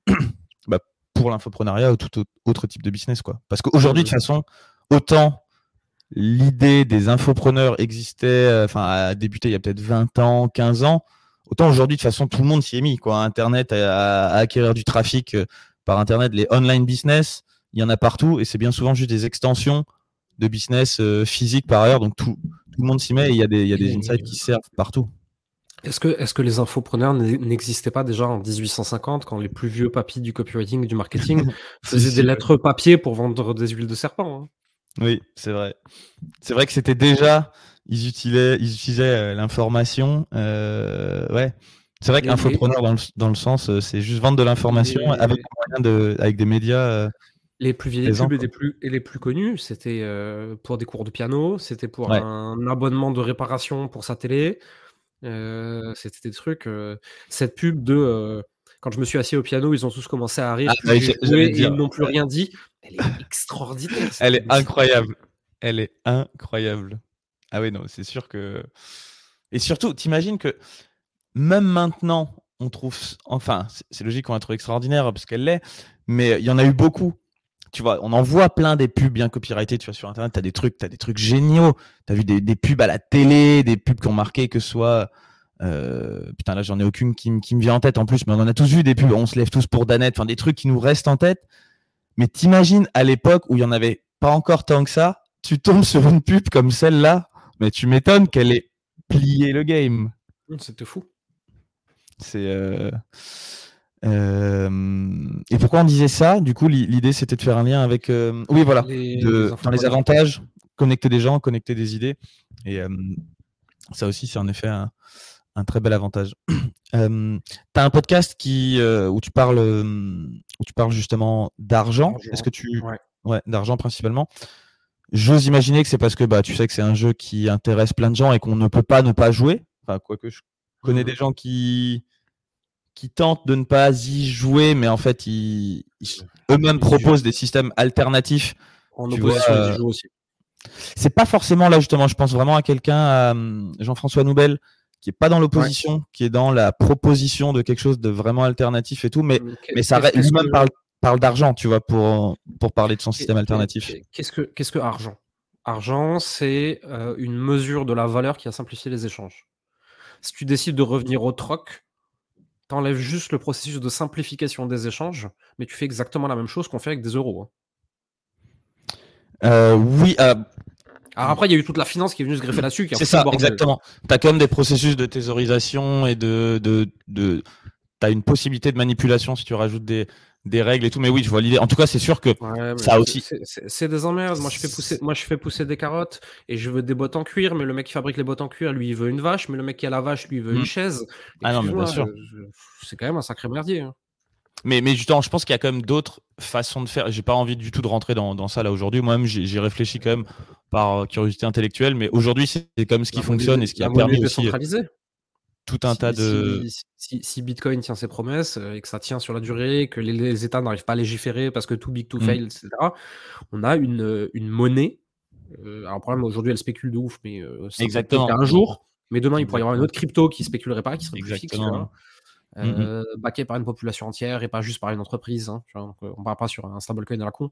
bah, pour l'infoprenariat ou tout autre type de business quoi parce qu'aujourd'hui de toute façon autant l'idée des infopreneurs existait euh, enfin a débuté il y a peut-être 20 ans 15 ans Autant aujourd'hui, de toute façon, tout le monde s'y est mis. Quoi. Internet, à, acquérir du trafic euh, par Internet, les online business, il y en a partout et c'est bien souvent juste des extensions de business euh, physique par ailleurs. Donc tout, le monde s'y met et il y a des, il y a des insights qui servent partout. Est-ce que, est que les infopreneurs n'existaient pas déjà en 1850 quand les plus vieux papis du copywriting du marketing faisaient des lettres papier pour vendre des huiles de serpent hein? Oui, c'est vrai. C'est vrai que c'était déjà ils utilisaient, ils utilisaient l'information. ouais. C'est vrai qu'infopreneur dans le, dans le sens, c'est juste vendre de l'information avec, de, avec des médias. Les plus vieilles pubs et les plus, et les plus connus, c'était pour des cours de piano, c'était pour un abonnement de réparation pour sa télé. C'était des trucs. cette pub de quand je me suis assis au piano, ils ont tous commencé à rire. Ah, ils n'ont plus rien dit. Elle est extraordinaire. Elle est incroyable. Elle est incroyable. Ah oui, non, c'est sûr que. Et surtout, t'imagines que même maintenant, on trouve. Enfin, c'est logique qu'on la trouve extraordinaire parce qu'elle l'est, mais il y en a eu beaucoup. Tu vois, on en voit plein des pubs bien copyrightées, tu vois, sur Internet, tu as des trucs, as des trucs géniaux. Tu as vu des, pubs à la télé, des pubs qui ont marqué que ce soit euh, putain, là, j'en ai aucune qui, me vient en tête en plus, mais on en a tous vu des pubs. On se lève tous pour Danette, enfin, des trucs qui nous restent en tête. Mais t'imagines à l'époque où il y en avait pas encore tant que ça, tu tombes sur une pub comme celle-là, mais tu m'étonnes qu'elle ait plié le game. C'était fou. C'est. Euh, euh, et pourquoi on disait ça? Du coup, l'idée c'était de faire un lien avec. Oui, voilà. dans les avantages, connecter des gens, connecter des idées. Et ça aussi, c'est en effet un, un très bel avantage. Euh, tu as un podcast qui, euh, où, tu parles, euh, où tu parles justement d'argent. Est-ce que tu. Ouais, d'argent principalement. J'ose imaginer que c'est parce que bah, tu sais que c'est un jeu qui intéresse plein de gens et qu'on ne peut pas ne pas jouer. Enfin, quoique je connais mmh. des gens qui, qui tentent de ne pas y jouer, mais en fait, ils, eux-mêmes proposent des systèmes alternatifs. En opposition jeu aussi. C'est pas forcément là, justement. Je pense vraiment à quelqu'un, Jean-François Noubel, qui est pas dans l'opposition, qui est dans la proposition de quelque chose de vraiment alternatif et tout, mais, mais ça lui-même parle, parle d'argent, tu vois, pour, pour parler de son système alternatif. Qu'est-ce que, qu'est-ce que argent? Argent, c'est euh, une mesure de la valeur qui a simplifié les échanges. Si tu décides de revenir au troc, tu enlèves juste le processus de simplification des échanges, mais tu fais exactement la même chose qu'on fait avec des euros. Hein. Euh, oui, euh, alors après, il y a eu toute la finance qui est venue se greffer là-dessus. C'est ça, exactement. Tu as quand même des processus de thésaurisation et de. de, de... Tu as une possibilité de manipulation si tu rajoutes des, des règles et tout. Mais oui, je vois l'idée. En tout cas, c'est sûr que ça aussi. C'est des emmerdes. Moi je, fais pousser, moi, je fais pousser des carottes et je veux des bottes en cuir. Mais le mec qui fabrique les bottes en cuir, lui, il veut une vache. Mais le mec qui a la vache, lui, il veut une mmh. chaise. ah non, mais bien sûr. C'est quand même un sacré merdier. Hein. Mais, mais justement, je pense qu'il y a quand même d'autres façons de faire. J'ai pas envie du tout de rentrer dans, dans ça là aujourd'hui. Moi-même, j'ai réfléchi quand même par curiosité intellectuelle, mais aujourd'hui, c'est comme ce qui fonctionne et ce qui a permis aussi euh, tout un tas de. Si, Bitcoin tient ses promesses euh, et que ça tient sur la durée, que les, États n'arrivent pas à légiférer parce que too big to mmh. fail, etc., on a une, une monnaie. Euh, alors, le problème, aujourd'hui, elle spécule de ouf, mais Exactement. un jour. Mais demain, il pourrait y avoir une autre crypto qui spéculerait pas, qui serait plus fixe. Euh, backé par une population entière et pas juste par une entreprise. Hein, euh, on ne parle pas sur un stablecoin à la con.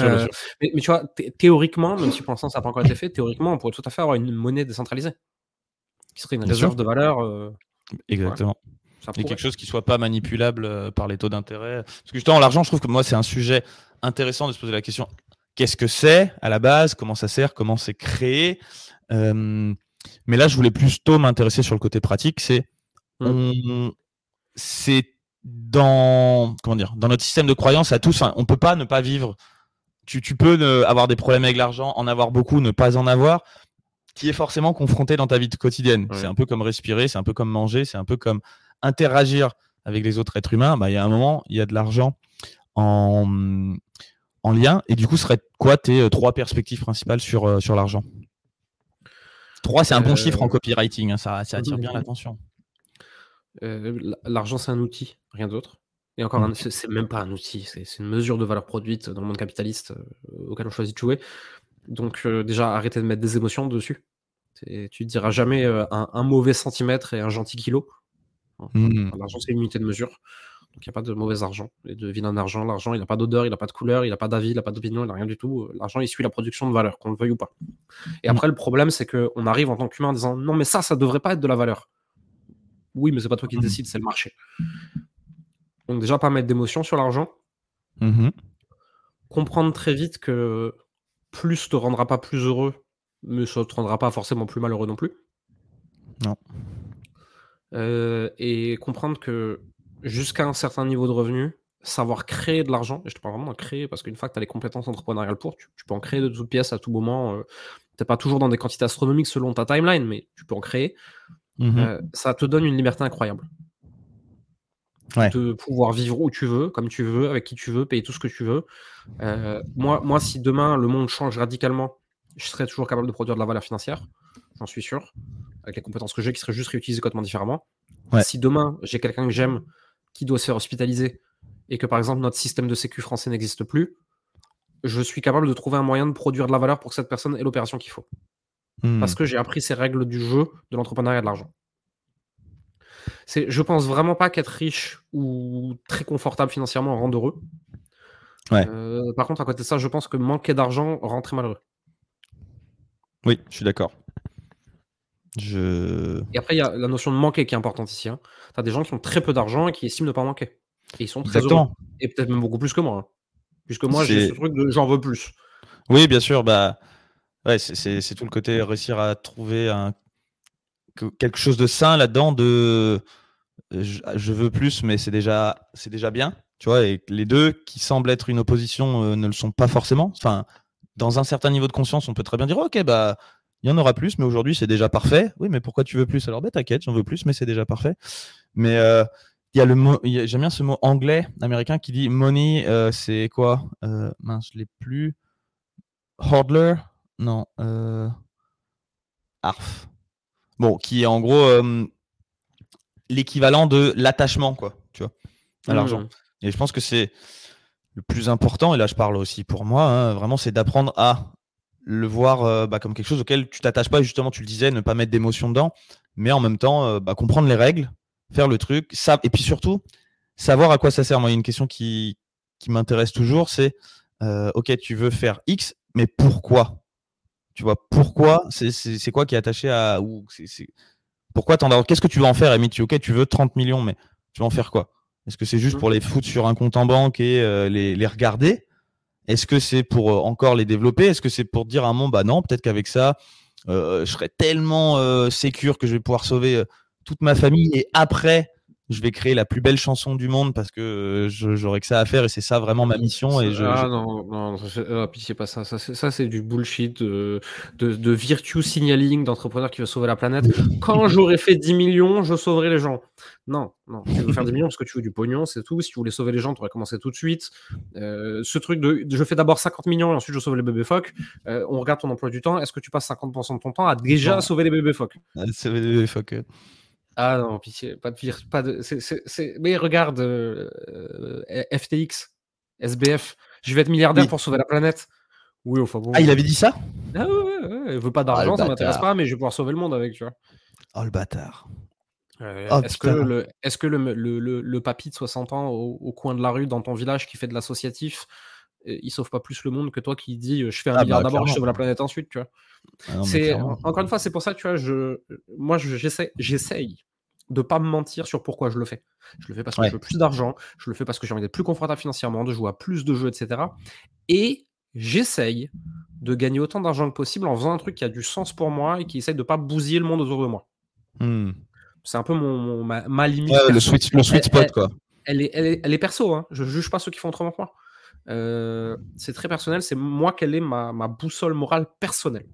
Euh, mais, tu vois, théoriquement, même si pour l'instant ça n'a pas encore été fait, théoriquement, on pourrait tout à fait avoir une monnaie décentralisée qui serait une réserve de valeur. Exactement. Et quelque chose qui soit pas manipulable par les taux d'intérêt. Parce que justement, l'argent, je trouve que moi, c'est un sujet intéressant de se poser la question qu'est-ce que c'est à la base Comment ça sert Comment c'est créé Mais là, je voulais plutôt m'intéresser sur le côté pratique c'est Mmh. c'est dans comment dire dans notre système de croyance à tous, on peut pas ne pas vivre. Tu, tu peux avoir des problèmes avec l'argent, en avoir beaucoup, ne pas en avoir. Qui est forcément confronté dans ta vie quotidienne. C'est un peu comme respirer, c'est un peu comme manger, c'est un peu comme interagir avec les autres êtres humains. Bah, il y a un moment, il y a de l'argent en, en lien. Et du coup, ce serait quoi tes euh, trois perspectives principales sur, euh, sur l'argent? Trois, c'est un bon chiffre en euh, copywriting. Hein, ça, ça attire bien l'attention. Euh, l'argent, c'est un outil, rien d'autre. Et encore, mmh. c'est même pas un outil, c'est une mesure de valeur produite dans le monde capitaliste euh, auquel on choisit de jouer. Donc, euh, déjà, arrêtez de mettre des émotions dessus. Tu diras jamais un, mauvais centimètre et un gentil kilo. Mmh. L'argent, c'est une unité de mesure. Donc, il n'y a pas de mauvais argent et de vilain argent. L'argent, il n'a pas d'odeur, il n'a pas de couleur, il n'a pas d'avis, il n'a pas d'opinion, il n'a rien du tout. L'argent, il suit la production de valeur, qu'on le veuille ou pas. Et mmh. après, le problème, c'est qu'on arrive en tant qu'humain en disant non, mais ça, ça devrait pas être de la valeur. Oui, mais c'est pas toi qui mmh décides, c'est le marché. Donc déjà, pas mettre d'émotion sur l'argent. Mmh Comprendre très vite que plus te rendra pas plus heureux, mais ça te rendra pas forcément plus malheureux non plus. Non. Euh, et comprendre que jusqu'à un certain niveau de revenu, savoir créer de l'argent, et je te parle vraiment de créer, parce qu'une fois que tu as les compétences entrepreneuriales pour, tu, peux en créer de toutes pièces à tout moment. Euh, peut-être pas toujours dans des quantités astronomiques selon ta timeline, mais tu peux en créer. Mhm. Euh, ça te donne une liberté incroyable. Ouais. De pouvoir vivre où tu veux, comme tu veux, avec qui tu veux, payer tout ce que tu veux. Euh, moi, moi, si demain le monde change radicalement, je serai toujours capable de produire de la valeur financière, j'en suis sûr, avec les compétences que j'ai, qui seraient juste réutilisées complètement différemment. Ouais. Si demain j'ai quelqu'un que j'aime qui doit se faire hospitaliser et que par exemple notre système de sécu français n'existe plus, je suis capable de trouver un moyen de produire de la valeur pour que cette personne ait l'opération qu'il faut. Hmm. Parce que j'ai appris ces règles du jeu de l'entrepreneuriat et de l'argent. C'est, je pense vraiment pas qu'être riche ou très confortable financièrement rend heureux. Ouais. Euh, par contre, à côté de ça, je pense que manquer d'argent rend très malheureux. Oui, je suis d'accord. Je. Et après, il y a la notion de manquer qui est importante ici. Tu as des gens qui ont très peu d'argent et qui estiment ne pas manquer. Et ils sont très heureux. Exactement. Et peut-être même beaucoup plus que moi. hein. Puisque moi, j'ai ce truc de j'en veux plus. Oui, bien sûr. Bah, ouais, c'est- c'est c'est tout le côté réussir à trouver un quelque chose de sain là-dedans. De, je, veux plus, mais c'est déjà c'est déjà bien. Tu vois, et les deux qui semblent être une opposition euh, ne le sont pas forcément. Enfin, dans un certain niveau de conscience, on peut très bien dire, ok, bah, il y en aura plus, mais aujourd'hui c'est déjà parfait. Oui, mais pourquoi tu veux plus? Alors, bah, t'inquiète, j'en veux plus, mais c'est déjà parfait. Mais euh, y a le mot, j'aime bien ce mot anglais américain qui dit money, euh, c'est quoi? Euh, Mince, je l'ai plus. Hodler? Non. Arf. Bon, qui est en gros l'équivalent de l'attachement, quoi, tu vois, à l'argent. Mmh. Et je pense que c'est le plus important, et là je parle aussi pour moi, hein, vraiment, c'est d'apprendre à le voir euh, bah, comme quelque chose auquel tu t'attaches pas, justement, tu le disais, ne pas mettre d'émotion dedans, mais en même temps, euh, bah, comprendre les règles, faire le truc, ça, et puis surtout, savoir à quoi ça sert. Moi, il y a une question qui, qui m'intéresse toujours, c'est, euh, ok, tu veux faire X, mais pourquoi? Tu vois, pourquoi? C'est quoi qui est attaché à... Ou c'est- pourquoi t'en as- Qu'est-ce que tu veux en faire, Amy? Tu ok, tu veux 30 millions, mais tu vas en faire quoi? Est-ce que c'est juste Mhm. pour les foutre sur un compte en banque et euh, les, les regarder? Est-ce que c'est pour euh, encore les développer? Est-ce que c'est pour dire à un moment, bah non, peut-être qu'avec ça, euh, je serai tellement euh, sécure que je vais pouvoir sauver toute ma famille et après, je vais créer la plus belle chanson du monde parce que euh, j'aurai que ça à faire et c'est ça vraiment ma mission. Et je, ah je- non, non, c'est- ah, pitié pas ça. Ça, c'est- c'est du bullshit de, de, de virtue signaling d'entrepreneur qui veut sauver la planète. Quand j'aurai fait 10 millions, je sauverai les gens. Non, non. Tu veux faire 10 millions parce que tu veux du pognon, c'est tout. Si tu voulais sauver les gens, tu aurais commencé tout de suite. Euh, ce truc de je fais d'abord 50 millions et ensuite je sauve les bébés phoques. euh, on regarde ton emploi du temps. Est-ce que tu passes 50% de ton temps à déjà Non. sauver les bébés phoques? Ah, c'est- fuck, euh. Ah non, pitié, pas de vir- pas de. Mais regarde, euh, FTX, SBF, je vais être milliardaire Oui. pour sauver la planète. Oui, enfin bon. Ah, il avait dit ça? Ah ouais, ouais, ouais, il veut pas Ah, d'argent, le ça m'intéresse pas, mais je vais pouvoir sauver le monde avec, tu vois. Oh le bâtard. Euh, Oh, est-ce que, le, est-ce que le, le, le, papy de 60 ans au, au coin de la rue dans ton village qui fait de l'associatif, il sauve pas plus le monde que toi qui dis euh, je fais un Ah milliard bah, d'abord, je sauve la planète ensuite, tu vois. Ah C'est encore une fois, c'est pour ça que tu vois, je, moi, je- j'essaie, j'essaye de pas me mentir sur pourquoi je le fais. Je le fais parce que Ouais. je veux plus d'argent, je le fais parce que j'ai envie d'être plus confortable financièrement, de jouer à plus de jeux, etc. Et j'essaye de gagner autant d'argent que possible en faisant un truc qui a du sens pour moi et qui essaye de pas bousiller le monde autour de moi. Hmm. C'est un peu mon, mon- ma, ma limite. Ouais, le sweet, le sweet spot, quoi. Elle est, elle, est, elle est perso, hein. je juge pas ceux qui font autrement que moi. Euh, c'est très personnel, c'est moi quelle est ma, ma boussole morale personnelle.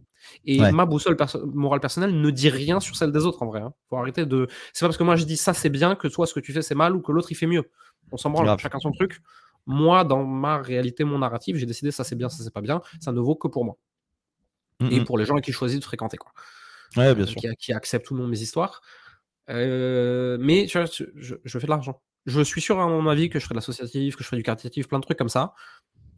Et Ouais. ma boussole perso- morale personnelle ne dit rien sur celle des autres en vrai. hein. Faut arrêter de. C'est pas parce que moi je dis ça c'est bien que toi ce que tu fais c'est mal ou que l'autre il fait mieux. On s'en branle, Grave. chacun son truc. Moi, dans ma réalité, mon narratif, j'ai décidé ça c'est bien, ça c'est pas bien. Ça ne vaut que pour moi Hmm, et hmm. pour les gens qui je choisis de fréquenter. Quoi Ouais, bien euh, sûr. qui, qui acceptent tout le monde mes histoires. Euh, mais tu vois, je, je fais de l'argent. Je suis sûr, à mon avis, que je ferai de l'associatif, que je ferai du caritatif, plein de trucs comme ça.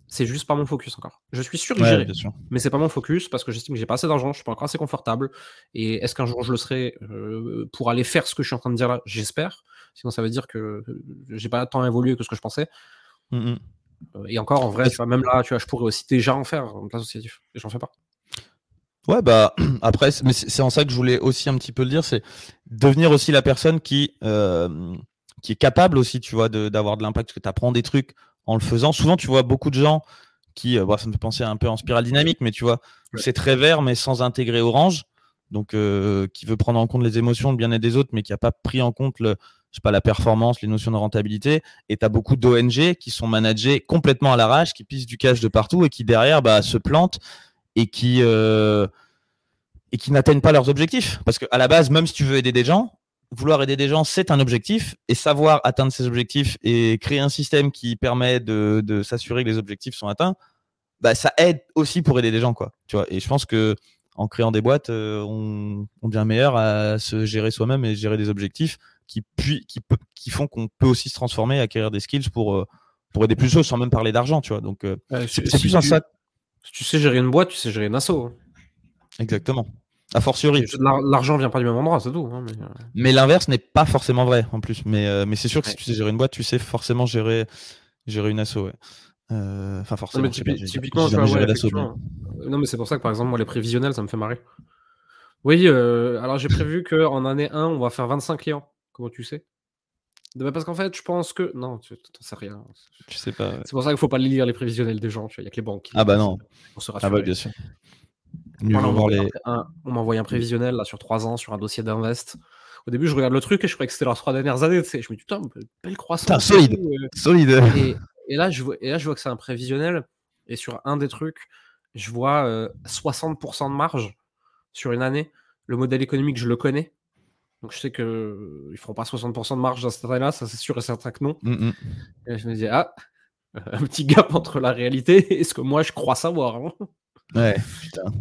C'est juste pas mon focus encore. Je suis sûr que Ouais, j'irai, mais c'est pas mon focus parce que j'estime que j'ai pas assez d'argent, je suis pas encore assez confortable. Et est-ce qu'un jour je le serai euh, pour aller faire ce que je suis en train de dire là? J'espère. Sinon, ça veut dire que euh, j'ai pas tant évolué que ce que je pensais. Hmm, hmm. Euh, Et encore, en vrai, Parce- tu vois, même là, tu vois, je pourrais aussi déjà en faire de l'associatif. Et j'en fais pas. Ouais, bah après, c'est- mais c'est c'est en ça que je voulais aussi un petit peu le dire, c'est devenir aussi la personne qui, euh, qui est capable aussi, tu vois, de- d'avoir de, l'impact, parce que tu apprends des trucs en le faisant. Souvent, tu vois beaucoup de gens qui, euh, bon, ça me fait penser un peu en spirale dynamique, mais tu vois, Ouais. c'est très vert, mais sans intégrer orange, donc euh, qui veut prendre en compte les émotions, le bien-être des autres, mais qui n'a pas pris en compte le, je sais pas, la performance, les notions de rentabilité. Et tu as beaucoup d'ONG qui sont managées complètement à l'arrache, qui pissent du cash de partout et qui derrière bah, se plantent et qui, euh, et qui n'atteignent pas leurs objectifs. Parce qu'à la base, même si tu veux aider des gens, vouloir aider des gens, c'est un objectif, et savoir atteindre ces objectifs et créer un système qui permet de, de s'assurer que les objectifs sont atteints, bah, ça aide aussi pour aider des gens, quoi. Tu vois. Et je pense que en créant des boîtes, euh, on, on, devient meilleur à se gérer soi-même et gérer des objectifs qui, puis, qui, qui font qu'on peut aussi se transformer, acquérir des skills pour, euh, pour aider plus de choses sans même parler d'argent, tu vois. Donc, euh, c'est plus un. Si tu sais gérer une boîte, tu sais gérer une asso. Hein. Exactement. A fortiori. L'argent vient pas du même endroit, c'est tout. Hein, mais, mais l'inverse n'est pas forcément vrai en plus. Mais, mais c'est sûr que si tu sais gérer une boîte, tu sais forcément gérer, gérer une asso. Ouais. Enfin, forcément. Non, mais typiquement, tu vois, ouais, non, mais c'est pour ça que par exemple, moi, les prévisionnels, ça me fait marrer. Oui, euh, alors j'ai prévu qu'en année 1, on va faire 25 clients. Comment tu sais? Parce qu'en fait, je pense que. Non, tu n'en sais rien. Je sais pas. C'est pour ça qu'il ne faut pas lire les prévisionnels des gens. Il n'y a que les banques. Ah bah non. On se ah bah bien sûr. On m'a envoyé un prévisionnel là, sur 3 ans sur un dossier d'invest. Au début, je regarde le truc et je croyais que c'était leurs 3 dernières années. Je me dis, putain, belle croissance. solide. Euh. solide. Et, là, je vois, et là, je vois que c'est un prévisionnel. Et sur un des trucs, je vois 60% euh, de marge sur une année. Le modèle économique, je le connais. Donc je sais qu'ils ne feront pas 60% de marge dans cette année-là, ça c'est sûr et certain que non. Mmh, mmh. Et je me dis, ah, un petit gap entre la réalité et ce que moi je crois savoir. Hein. Ouais, putain.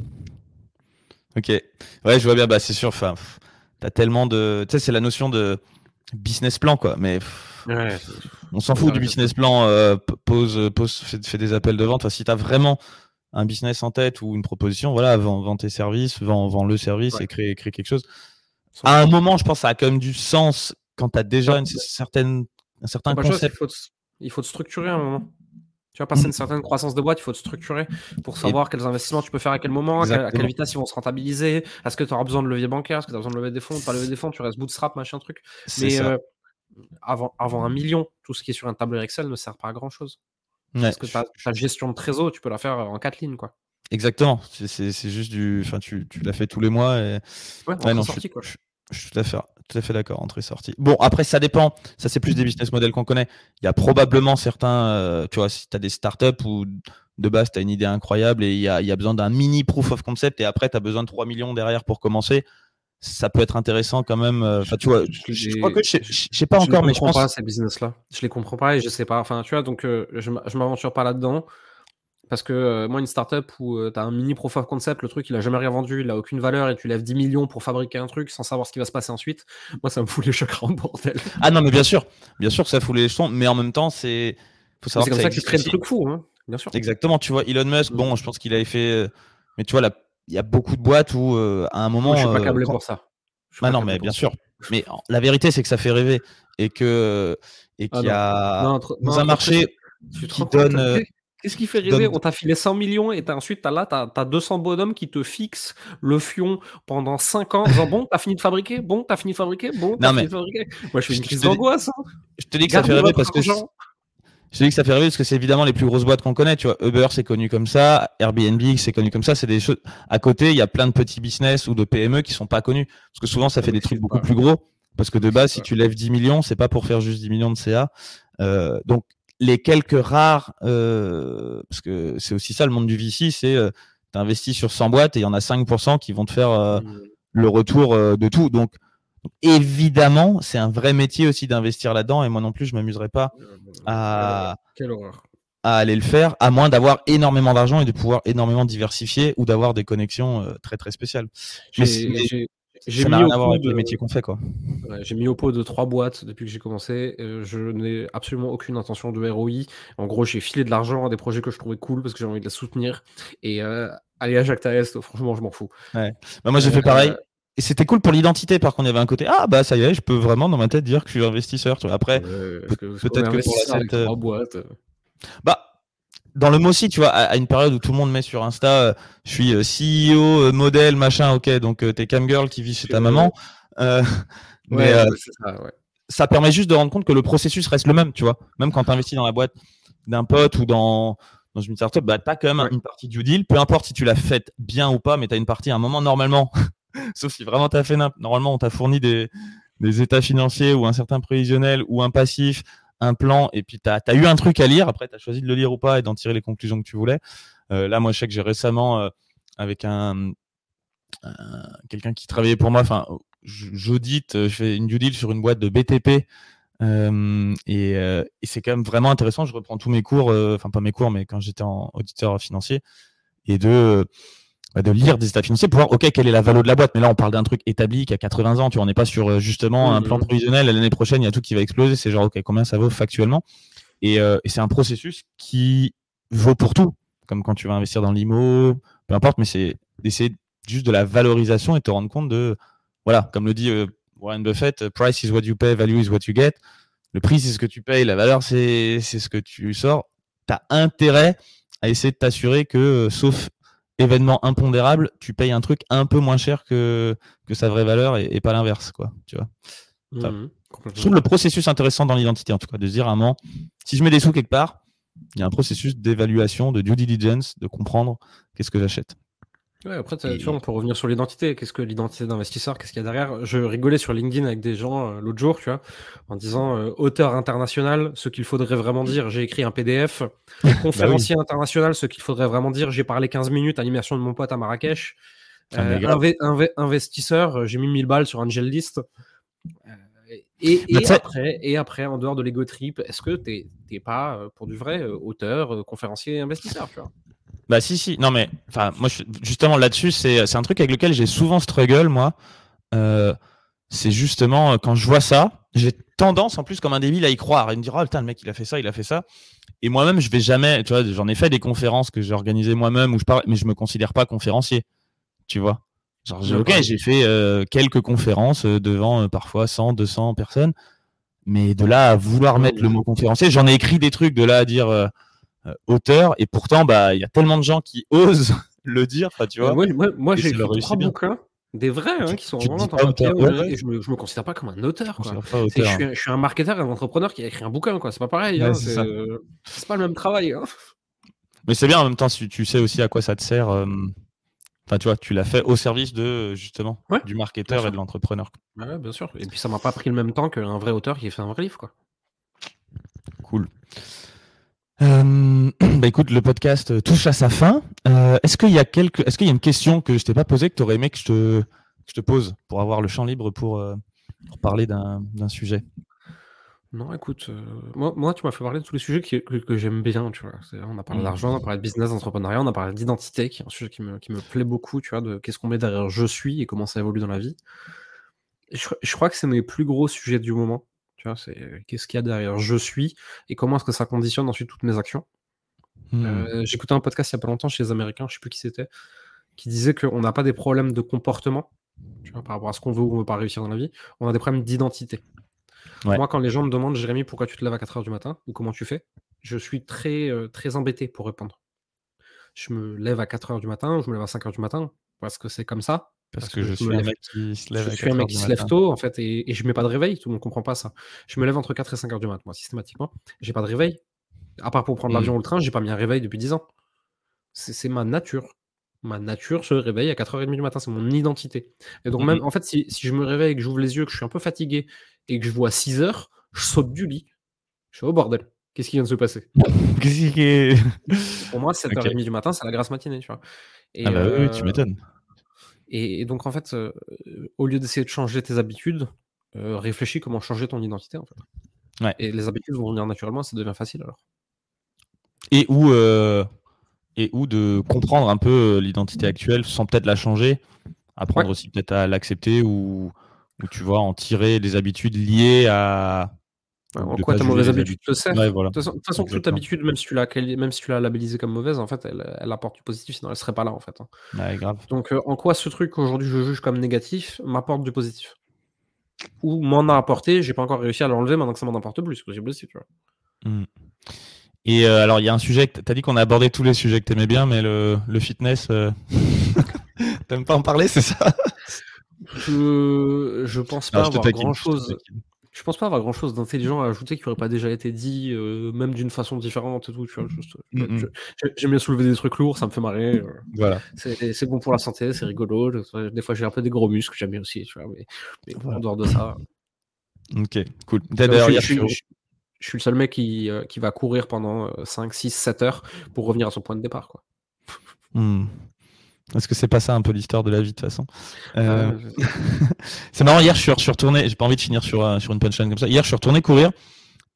Ok. Ouais, je vois bien, bah c'est sûr, enfin, t'as tellement de. Tu sais, c'est la notion de business plan, quoi. Mais on s'en fout du business plan, euh, pose, pose, fait, des appels de vente. Enfin, si t'as vraiment un business en tête ou une proposition, voilà, vends, tes services, vends, le service et crée, quelque chose. À un moment, je pense ça a quand même du sens quand tu as déjà une certaine, un certain concept. il, faut te, structurer à un moment. Tu vas passer une certaine croissance de boîte, il faut te structurer pour savoir quels investissements tu peux faire à quel moment, à quelle, vitesse ils vont se rentabiliser. Est-ce que tu auras besoin de levier bancaire? Est-ce que tu as besoin de lever des fonds? Pas lever des fonds, tu restes bootstrap, machin truc. Mais euh, avant, avant un million, tout ce qui est sur un tableur Excel ne sert pas à grand chose. Parce que ta, gestion de trésor, tu peux la faire en quatre lignes, quoi. Exactement. C'est juste du. Enfin, tu, tu l'as fait tous les mois. Et... Ouais, non, sortie, quoi. Je, suis tout à fait, tout à fait d'accord, entrée-sortie. Bon, après, ça dépend. Ça, c'est plus des business models qu'on connaît. Il y a probablement certains. Euh, tu vois, si tu as des startups où de base, tu as une idée incroyable et il y a, y a besoin d'un mini proof of concept et après, tu as besoin de 3 millions derrière pour commencer ça peut être intéressant quand même. Euh, enfin, tu vois, je, crois que je, sais pas encore, mais je pense pas ces business-là. Je les comprends pas et je sais pas. Enfin, tu vois, donc euh, je, je m'aventure pas là-dedans parce que euh, moi, une startup où tu as un mini proof of concept, le truc il a jamais rien vendu, il a aucune valeur et tu lèves 10 millions pour fabriquer un truc sans savoir ce qui va se passer ensuite, moi ça me fout les chakras en bordel. Ah non, mais bien sûr, bien sûr que ça fout les jetons, mais en même temps, c'est. Faut savoir c'est comme ça, que tu crées le truc fou, hein bien sûr. Exactement, tu vois, Elon Musk, bon, je pense qu'il avait fait. Mais tu vois, il y a beaucoup de boîtes où euh, à un moment. je suis pas euh, câblé pour ça. Bah non, mais bien sûr. Mais la vérité, c'est que ça fait rêver et que et ah qu'il y a dans un marché qui donne. Qu'est-ce qui fait rêver? On t'a filé 100 millions et as, ensuite, as là, tu as, 200 bonhommes qui te fixent le fion pendant 5 ans en disant Bon, t'as fini de fabriquer? Bon, t'as fini de fabriquer? Bon, t'as fini de fabriquer? Moi, je fais une crise d'angoisse. Hein. Je te dis que ça fait rêver parce que je te dis que ça fait rêver parce que c'est évidemment les plus grosses boîtes qu'on connaît. Tu vois, Uber, c'est connu comme ça. Airbnb, c'est connu comme ça. C'est des choses. À côté, il y a plein de petits business ou de PME qui sont pas connus. Parce que souvent, ça fait des trucs beaucoup plus gros. Parce que de base, si tu lèves 10 millions, c'est pas pour faire juste 10 millions de CA. Euh, donc, les quelques rares, euh, parce que c'est aussi ça le monde du VC, c'est euh, tu investis sur 100 boîtes et il y en a 5% qui vont te faire euh, mmh. le retour euh, de tout. Donc, évidemment, c'est un vrai métier aussi d'investir là-dedans. Et moi non plus, je m'amuserai pas à, à aller le faire, à moins d'avoir énormément d'argent et de pouvoir énormément diversifier ou d'avoir des connexions euh, très très spéciales. J'ai mis rien à voir avec le métier qu'on fait quoi. j'ai mis au pot de trois boîtes depuis que j'ai commencé. Euh, je n'ai absolument aucune intention de ROI. En gros, j'ai filé de l'argent à des projets que je trouvais cool parce que j'ai envie de les soutenir. Et euh, aller à Jacques Est, franchement, je m'en fous. Ouais. Bah, moi, j'ai fait pareil. Et c'était cool pour l'identité, par contre, il y avait un côté Ah, bah ça y est, je peux vraiment dans ma tête dire que je suis investisseur. Après, peut-être que, pour la tête. Euh, boîtes. Bah, dans le mot aussi, tu vois, à, une période où tout le monde met sur Insta, euh, je suis euh, CEO, modèle, machin, ok, donc t'es cam girl qui vit chez ta maman. mais ça, ouais. ça, permet juste de rendre compte que le processus reste le même, tu vois. Même quand tu investis dans la boîte d'un pote ou dans, dans une startup, bah, tu as quand même une partie du deal, peu importe si tu l'as faite bien ou pas, mais tu as une partie à un moment normalement Sauf si vraiment tu as fait Normalement, on t'a fourni des, états financiers ou un certain prévisionnel ou un passif, un plan, et puis tu as, eu un truc à lire. Après, tu as choisi de le lire ou pas et d'en tirer les conclusions que tu voulais. Euh, là, moi, je sais que j'ai récemment, euh, avec un, quelqu'un qui travaillait pour moi. Enfin, j'audite, je fais une due deal sur une boîte de BTP. et, et c'est quand même vraiment intéressant. Je reprends tous mes cours, enfin pas mes cours, mais quand j'étais en auditeur financier, et de de lire des états financiers pour voir, OK, quelle est la valeur de la boîte? Mais là, on parle d'un truc établi qui a 80 ans. Tu vois, on n'est pas sur euh, justement un plan mmh. provisionnel. L'année prochaine, il y a tout qui va exploser. C'est genre, OK, combien ça vaut factuellement? Et, euh, et c'est un processus qui vaut pour tout. Comme quand tu vas investir dans l'IMO, peu importe, mais c'est d'essayer juste de la valorisation et te rendre compte de, voilà, comme le dit euh, Warren Buffett, price is what you pay, value is what you get. Le prix, c'est ce que tu payes, la valeur, c'est ce que tu sors. Tu as intérêt à essayer de t'assurer que, sauf événement impondérable, tu payes un truc un peu moins cher que, que sa vraie valeur et, pas l'inverse, quoi. Tu vois. Mhm, je trouve le processus intéressant dans l'identité, en tout cas, de se dire à un moment, si je mets des sous quelque part, il y a un processus d'évaluation, de due diligence, de comprendre qu'est-ce que j'achète. Ouais, après, tu vois, on peut revenir sur l'identité. Qu'est-ce que l'identité d'investisseur? Qu'est-ce qu'il y a derrière? Je rigolais sur LinkedIn avec des gens euh, l'autre jour, tu vois, en disant euh, auteur international, ce qu'il faudrait vraiment dire, j'ai écrit un PDF. Conférencier bah international, ce qu'il faudrait vraiment dire, j'ai parlé 15 minutes à l'immersion de mon pote à Marrakech. Euh, investisseur, j'ai mis 1000 balles sur Angel List. Et, après, et après, en dehors de l'ego trip, est-ce que tu n'es pas, pour du vrai, auteur, conférencier, investisseur tu vois? Bah si si non mais enfin moi justement là-dessus c'est c'est un truc avec lequel j'ai souvent struggle moi. Euh, c'est justement euh, quand je vois ça, j'ai tendance en plus comme un débile à y croire et me dire oh putain le mec il a fait ça, il a fait ça. Et moi-même je vais jamais, tu vois, j'en ai fait des conférences que j'ai organisées moi-même où je parle, mais je me considère pas conférencier, tu vois. Genre ok j'ai fait euh, quelques conférences devant parfois 100, 200 personnes, mais de là à vouloir mettre le mot conférencier, j'en ai écrit des trucs de là à dire euh, auteur. Et pourtant, bah, il y a tellement de gens qui osent le dire. Tu vois, moi, moi, j'ai écrit trois bouquins des vrais hein, qui sont vraiment auteur, et je me, me considère pas comme un auteur. Quoi. je, suis, je, suis, un marketeur, un entrepreneur qui a écrit un bouquin, quoi. C'est pas pareil. Hein, c'est pas le même travail. Hein. Mais c'est bien en même temps, si tu sais aussi à quoi ça te sert. Euh, enfin, tu vois, tu l'as fait au service de justement du marketeur et de l'entrepreneur. Ouais, bien sûr. Et puis ça m'a pas pris le même temps qu'un vrai auteur qui a fait un vrai livre, quoi. Cool. Euh, bah écoute, le podcast touche à sa fin. Euh, est-ce qu'il y a quelque, est-ce qu'il y a une question que je t'ai pas posée que tu aurais aimé que je te, je te pose pour avoir le champ libre pour, euh, pour parler d'un, sujet? Non, écoute, moi, moi, tu m'as fait parler de tous les sujets que, que, j'aime bien. Tu vois, on a parlé mmh. d'argent, on a parlé de business, d'entrepreneuriat, on a parlé d'identité, qui est un sujet qui me, qui me plaît beaucoup. Tu vois, de qu'est-ce qu'on met derrière je suis et comment ça évolue dans la vie. Je, je crois que c'est mes plus gros sujets du moment. Tu vois, c'est qu'est-ce qu'il y a derrière je suis et comment est-ce que ça conditionne ensuite toutes mes actions. Mmh. Euh, j'écoutais un podcast il n'y a pas longtemps chez les Américains, je sais plus qui c'était, qui disait qu'on n'a pas des problèmes de comportement tu vois, par rapport à ce qu'on veut ou on ne veut pas réussir dans la vie, on a des problèmes d'identité. Moi, quand les gens me demandent, Jérémy, pourquoi tu te lèves à 4h du matin ou comment tu fais, je suis très, euh, très embêté pour répondre. Je me lève à 4h du matin ou je me lève à 5h du matin parce que c'est comme ça parce, que, je, suis un mec qui se lève, je suis un mec qui se lève tôt, en fait, et, et je mets pas de réveil, tout le monde comprend pas ça. Je me lève entre 4 et 5 heures du matin, moi, systématiquement. J'ai pas de réveil. À part pour prendre l'avion mmh. ou le train, j'ai pas mis un réveil depuis 10 ans. C'est ma nature. Ma nature se réveille à 4h30 du matin, c'est mon identité. Et donc, même, mmh. en fait, si, si, je me réveille, que j'ouvre les yeux, que je suis un peu fatigué et que je vois 6 heures, je saute du lit. Je suis au bordel. Qu'est-ce qui vient de se passer? Pour moi, 7h30 du matin, c'est la grasse matinée, tu vois. Et, ah bah oui, tu euh, m'étonnes. Et, donc, en fait, euh, au lieu d'essayer de changer tes habitudes, euh, réfléchis comment changer ton identité. En fait. Et les habitudes vont venir naturellement, ça devient facile alors. Et euh, où de comprendre un peu l'identité actuelle sans peut-être la changer, apprendre aussi peut-être à l'accepter ou, ou, tu vois, en tirer des habitudes liées à, en quoi ta mauvaise habitude te sert De toute façon, toute habitude, même si tu l'as même si tu l'as labellisée comme mauvaise, en fait, elle, elle, apporte du positif, sinon elle serait pas là, en fait. Hein. grave. Donc, euh, en quoi ce truc qu'aujourd'hui je juge comme négatif m'apporte du positif? Ou m'en a apporté, j'ai pas encore réussi à l'enlever, maintenant que ça m'en apporte plus, tu vois. Mmh. Et euh, alors, il y a un sujet, tu as dit qu'on a abordé tous les sujets que tu aimais bien, mais le, le fitness, euh... t'aimes pas en parler, c'est ça? Je, je pense pas avoir grand chose. Je pense pas avoir grand chose d'intelligent à ajouter qui aurait pas déjà été dit, euh, même d'une façon différente et tout. Tu vois, mm, mm. J'aime bien soulever des trucs lourds, ça me fait marrer. Euh. voilà. C'est bon pour la santé, c'est rigolo. Des fois, j'ai un peu des gros muscles, j'aime bien aussi. Tu vois, mais, en dehors de ça. Ok, cool. D'ailleurs, je, je, suis le seul mec qui, euh, qui va courir pendant 5, 6, 7 heures pour revenir à son point de départ. Quoi. Hmm. Est-ce que c'est pas ça un peu l'histoire de la vie de toute façon euh, C'est marrant, hier je suis, retourné, j'ai pas envie de finir sur, euh, sur une punchline comme ça. Hier je suis retourné courir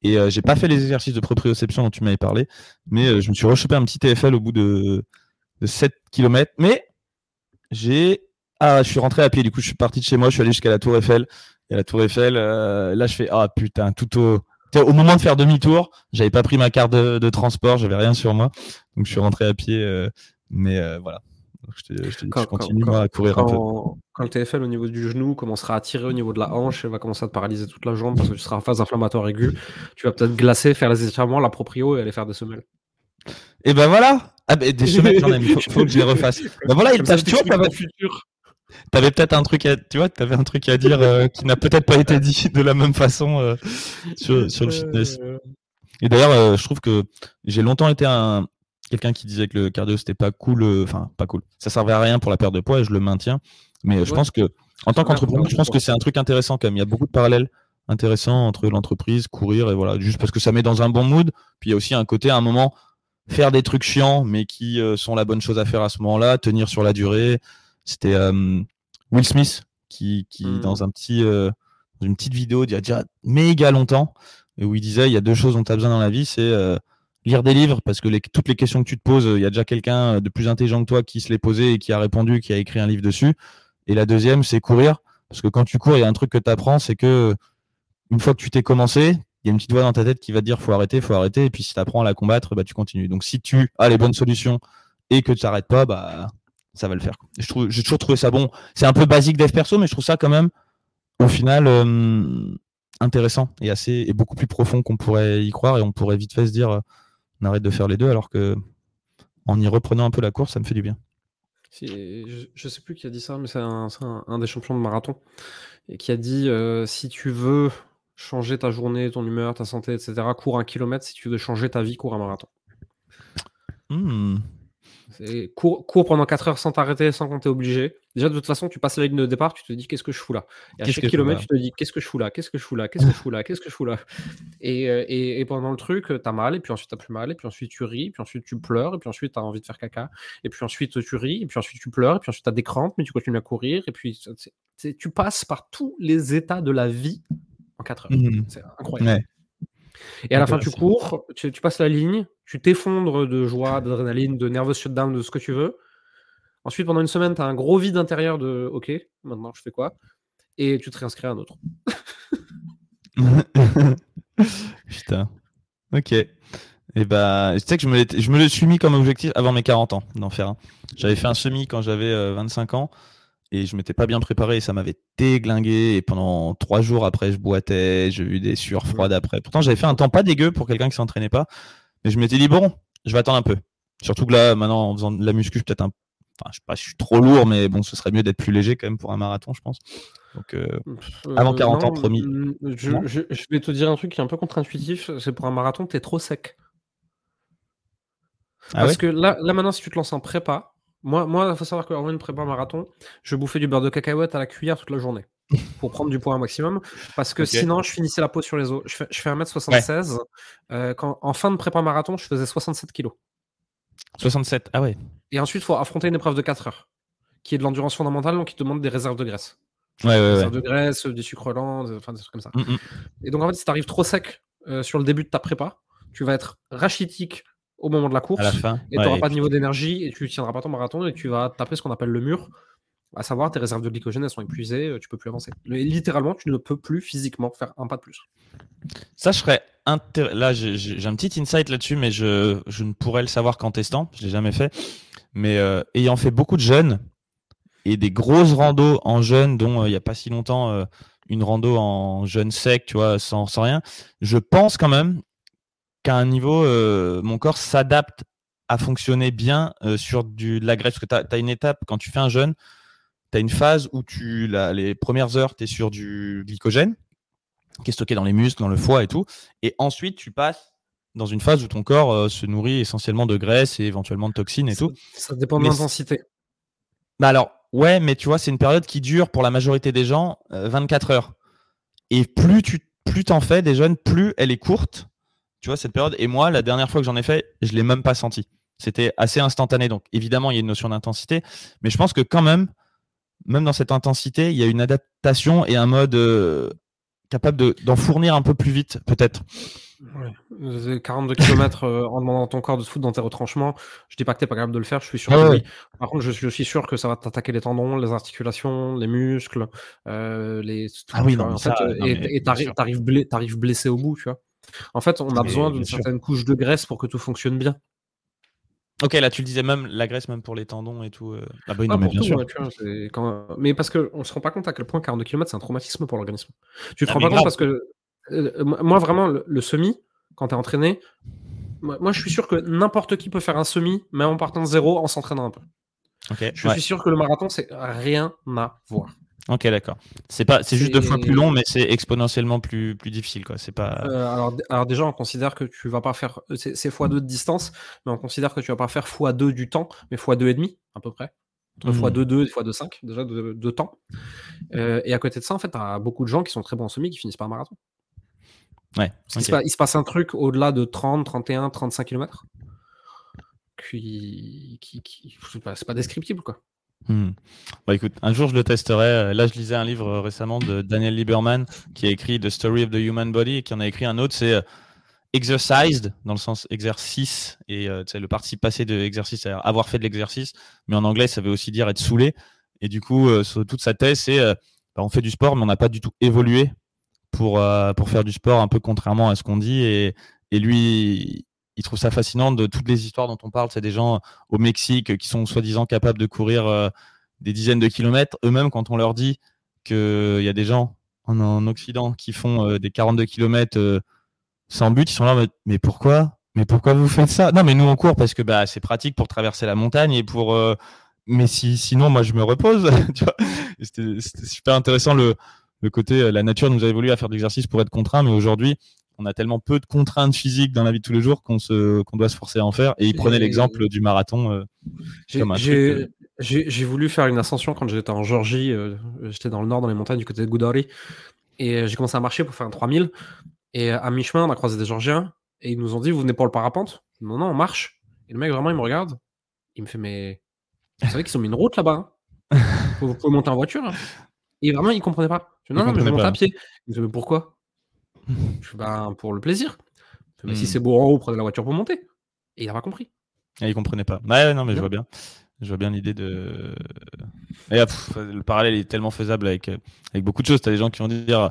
et j'ai pas fait les exercices de proprioception dont tu m'avais parlé, mais je me suis rechopé un petit TFL au bout de, de 7 km. Mais j'ai. Ah, je suis rentré à pied, du coup je suis parti de chez moi, je suis allé jusqu'à la Tour Eiffel. Et la Tour Eiffel, là je fais Ah putain, tout au au moment de faire demi-tour, j'avais pas pris ma carte de, de transport, j'avais rien sur moi, donc je suis rentré à pied. Euh, mais euh, voilà, je, te, je, continue à courir un peu. Quand le TFL au niveau du genou commencera à tirer au niveau de la hanche, elle va commencer à te paralyser toute la jambe parce que tu seras en phase inflammatoire aiguë. Tu vas peut-être glacer, faire les étirements, la proprio et aller faire des semelles. Et ben voilà. Ah ben, des semelles, j'en ai, il faut, que je les refasse. Ben voilà, il t'a tu vois, futur. T'avais peut-être un truc à, tu vois, avais un truc à dire euh, qui n'a peut-être pas été dit de la même façon euh, sur, sur, le fitness. Euh. Et d'ailleurs, je trouve que j'ai longtemps été un quelqu'un qui disait que le cardio c'était pas cool, enfin pas cool. Ça servait à rien pour la perte de poids et je le maintiens. Mais je pense que en tant qu'entrepreneur, je pense que c'est un truc intéressant quand même. Il y a beaucoup de parallèles intéressants entre l'entreprise, courir et voilà, juste parce que ça met dans un bon mood. Puis il y a aussi un côté à un moment faire des trucs chiants mais qui sont la bonne chose à faire à ce moment-là, tenir sur la durée. C'était euh, Will Smith qui, qui hmm. dans un petit, euh, une petite vidéo il y a déjà méga longtemps, où il disait il y a deux choses dont tu as besoin dans la vie, c'est euh, lire des livres parce que les, toutes les questions que tu te poses, il y a déjà quelqu'un de plus intelligent que toi qui se les posait et qui a répondu, qui a écrit un livre dessus. Et la deuxième, c'est courir. Parce que quand tu cours, il y a un truc que tu apprends, c'est que une fois que tu t'es commencé, il y a une petite voix dans ta tête qui va te dire faut arrêter, faut arrêter. Et puis si tu apprends à la combattre, bah, tu continues. Donc si tu as les bonnes solutions et que tu n'arrêtes pas, bah, ça va le faire. Je trouve, j'ai toujours trouvé ça bon. C'est un peu basique dev perso, mais je trouve ça quand même, au final, euh, intéressant et assez et beaucoup plus profond qu'on pourrait y croire et on pourrait vite fait se dire, euh, on arrête de faire les deux, alors que en y reprenant un peu la course, ça me fait du bien. je, ne sais plus qui a dit ça, mais c'est un, des champions de marathon et qui a dit euh, si tu veux changer ta journée, ton humeur, ta santé, etc., cours un kilomètre. Si tu veux changer ta vie, cours un marathon. Mmh. Cours, pendant 4 heures sans t'arrêter, sans compter obligé. Déjà, de toute façon, tu passes la ligne de départ, tu te dis qu'est-ce que je fous là? Et à chaque kilomètre, tu te dis qu'est-ce que je fous là? Qu'est-ce que je fous là? Qu'est-ce que je fous là? Qu'est-ce que je fous là? Et, euh, et, et, pendant le truc, t'as mal, et puis ensuite t'as plus mal, et puis ensuite tu ris, et puis ensuite tu pleures, et puis ensuite t'as envie de faire caca, et puis ensuite tu ris, et puis ensuite tu pleures, et puis ensuite t'as des crampes, mais tu continues à courir, et puis tu passes par tous les états de la vie en 4 heures. Mmh. C'est incroyable. Et à la fin, tu cours, tu, passes la ligne, tu t'effondres de joie, d'adrénaline, de nervous shutdown, de ce que tu veux. Ensuite, pendant une semaine, tu as un gros vide intérieur de OK, maintenant je fais quoi? Et tu te réinscris à un autre. Putain. Ok. Et bah, tu sais que je me, je me le suis mis comme objectif avant mes 40 ans d'en faire un. J'avais fait un semi quand j'avais 25 euh, ans et je m'étais pas bien préparé et ça m'avait déglingué et pendant trois jours après je boitais, j'ai eu des sueurs froides après. Pourtant j'avais fait un temps pas dégueu pour quelqu'un qui s'entraînait pas, mais je m'étais dit bon, je vais attendre un peu. Surtout que là maintenant en faisant de la muscu, je peut-être un, enfin je sais pas, je suis trop lourd, mais bon ce serait mieux d'être plus léger quand même pour un marathon, je pense. Donc euh, avant 40 euh, ans promis. Mm, je, vais te dire un truc qui est un peu contre-intuitif, c'est pour un marathon tu es trop sec. Ah Parce que là, là maintenant si tu te lances en prépa, moi, il faut savoir qu'avant une prépa marathon, je bouffais du beurre de cacahuète à la cuillère toute la journée pour prendre du poids un maximum. Parce que sinon, je finissais la peau sur les os. Je fais, je fais 1m76. Euh, quand, en fin de prépa marathon, je faisais 67 kg. 67, ah ouais. Et ensuite, il faut affronter une épreuve de 4 heures qui est de l'endurance fondamentale, donc qui demande des réserves de graisse. Ouais, ouais, des réserves de graisse, des sucres lents, enfin des trucs comme ça. Mm, mm. Et donc, en fait, si tu arrives trop sec euh, sur le début de ta prépa, tu vas être rachitique au moment de la course. Et tu n'auras pas de niveau d'énergie et tu tiendras pas ton marathon et tu vas taper ce qu'on appelle le mur. À savoir, tes réserves de glycogène, elles sont épuisées, euh, tu peux plus avancer. littéralement, tu ne peux plus physiquement faire un pas de plus. Ça, je serais Là, j'ai un petit insight là-dessus, mais je, ne pourrais le savoir qu'en testant. Je l'ai jamais fait. Mais euh, ayant fait beaucoup de jeunes et des grosses randos en jeunes, dont euh, il n'y a pas si longtemps une rando en jeune sec, tu vois, sans, sans rien, je pense quand même qu'à un niveau, euh, mon corps s'adapte à fonctionner bien euh, sur du, de la graisse. Parce que tu as, une étape, quand tu fais un jeûne, tu as une phase où tu, les premières heures, tu es sur du glycogène, qui est stocké dans les muscles, dans le foie et tout. Et ensuite, tu passes dans une phase où ton corps euh, se nourrit essentiellement de graisse et éventuellement de toxines et tout. Ça dépend de l'intensité. Bah alors, ouais, mais tu vois, c'est une période qui dure pour la majorité des gens 24 heures. Et plus tu plus t'en fais des jeunes, plus elle est courte tu vois, cette période. Et moi, la dernière fois que j'en ai fait, je l'ai même pas senti. C'était assez instantané. Donc, évidemment, il y a une notion d'intensité. Mais je pense que quand même, même dans cette intensité, il y a une adaptation et un mode euh, capable d'en fournir un peu plus vite, peut-être. 42 km euh, en demandant à ton corps de se foutre dans tes retranchements. Je dis pas que t'es pas capable de le faire, je suis sûr que oui. Par contre, je suis, sûr que ça va t'attaquer les tendons, les articulations, les muscles, euh, les. ah oui, non, en fait, et t'arrives blessé au bout, tu vois. En fait, on a besoin d'une certaine couche de graisse pour que tout fonctionne bien. Ok, là tu le disais même la graisse même pour les tendons et tout. Euh. Ah bah, mais bien sûr. Mais parce qu'on se rend pas compte à quel point 42 km c'est un traumatisme pour l'organisme. Tu te ah, rends pas compte parce que euh, moi vraiment le, semi quand tu es entraîné, moi je suis sûr que n'importe qui peut faire un semi même en partant de zéro en s'entraînant un peu. je suis sûr que le marathon c'est rien à voir. Ok, d'accord. C'est pas, c'est juste deux fois plus long, mais c'est exponentiellement plus, plus difficile, quoi. C'est pas. Euh, alors, alors, déjà, on considère que tu vas pas faire, c'est x2 de distance, mais on considère que tu vas pas faire x2 du temps, mais x2 et demi à peu près. Entre x2 2 et x2 5 déjà de, temps. Euh, et à côté de ça, en fait, tu as beaucoup de gens qui sont très bons en semi qui finissent par marathon. Ouais. il, se passe, un truc au-delà de 30, 31, 35 km. Qui, qui, qui c'est pas, pas descriptible, quoi. Hmm. Bah, écoute, un jour je le testerai. Euh, là, je lisais un livre euh, récemment de Daniel Lieberman qui a écrit The Story of the Human Body et qui en a écrit un autre, c'est euh, exercised dans le sens exercice et c'est le participe passé de exercice, c'est-à-dire avoir fait de l'exercice, mais en anglais ça veut aussi dire être saoulé. Et du coup, toute sa thèse, c'est bah, on fait du sport, mais on n'a pas du tout évolué pour, pour faire du sport, un peu contrairement à ce qu'on dit. Et, et lui, il trouve ça fascinant de toutes les histoires dont on parle. C'est des gens au Mexique qui sont soi-disant capables de courir euh, des dizaines de kilomètres. Eux-mêmes, quand on leur dit qu'il y a des gens en, Occident qui font euh, des 42 kilomètres euh, sans but, ils sont là, mais, pourquoi? Mais pourquoi vous faites ça? Non, mais nous on court parce que bah, c'est pratique pour traverser la montagne et pour. mais si, sinon, moi je me repose. C'était super intéressant le, le côté la nature nous a évolué à faire de l'exercice pour être contraint, mais aujourd'hui on a tellement peu de contraintes physiques dans la vie de tous les jours qu'on se qu'on doit se forcer à en faire. Et il prenait l'exemple du marathon euh, euh, J'ai voulu faire une ascension quand j'étais en Georgie. Euh, j'étais dans le nord, dans les montagnes du côté de Goudari. Et j'ai commencé à marcher pour faire un 3000. Et à mi-chemin, on a croisé des Georgiens. Et ils nous ont dit Vous venez pour le parapente? Non, non, on marche. Et le mec, vraiment, il me regarde. Il me fait Mais vous savez qu'ils ont mis une route là-bas hein vous, pouvez monter en voiture. Hein. Et vraiment, il comprenait pas. Je non, non, mais je monte à pied. Il me dit Mais pourquoi? Ben, pour le plaisir. Mais si hmm. c'est beau en haut, prenez la voiture pour monter. Et il n'a pas compris. Et il comprenait pas. Ouais, non, mais je vois bien. Je vois bien l'idée de. le parallèle est tellement faisable avec, avec beaucoup de choses. Tu as des gens qui vont dire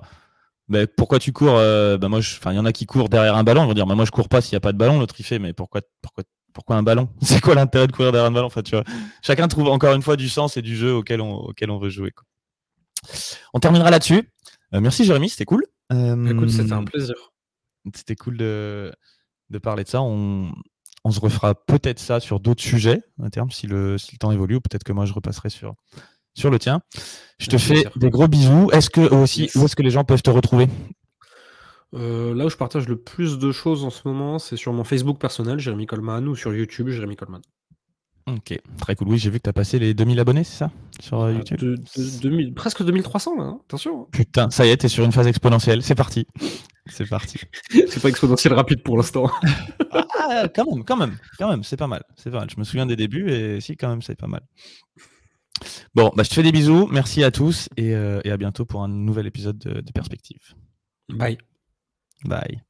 bah, pourquoi tu cours bah, moi, Il y en a qui courent derrière un ballon. Ils vont dire bah, moi, je cours pas s'il n'y a pas de ballon. L'autre, il fait mais pourquoi, pourquoi, pourquoi un ballon? C'est quoi l'intérêt de courir derrière un ballon? Enfin, tu vois, Chacun trouve encore une fois du sens et du jeu auquel on, auquel on veut jouer. Quoi. On terminera là-dessus. Euh, merci, Jérémy. C'était cool. Écoute, c'était un plaisir. C'était cool de, de, parler de ça. On, on se refera peut-être ça sur d'autres sujets à terme si le, si le temps évolue, ou peut-être que moi je repasserai sur, sur le tien. Je te fais des gros bisous. Est-ce que aussi, où est-ce que les gens peuvent te retrouver? Euh, là où je partage le plus de choses en ce moment, c'est sur mon Facebook personnel, Jérémy Coleman, ou sur YouTube, Jérémy Coleman. Ok, très cool. Oui, j'ai vu que tu as passé les 2000 abonnés, c'est ça? Sur euh, YouTube de, Presque 2300, là, hein attention. Putain, ça y est, t'es sur une phase exponentielle. C'est parti. C'est parti. c'est pas exponentiel rapide pour l'instant. ah, quand même, quand même, quand même, c'est pas mal. C'est pas mal. Je me souviens des débuts et si, quand même, c'est pas mal. Bon, bah, je te fais des bisous. Merci à tous et, euh, à bientôt pour un nouvel épisode de Perspective. Bye. Bye.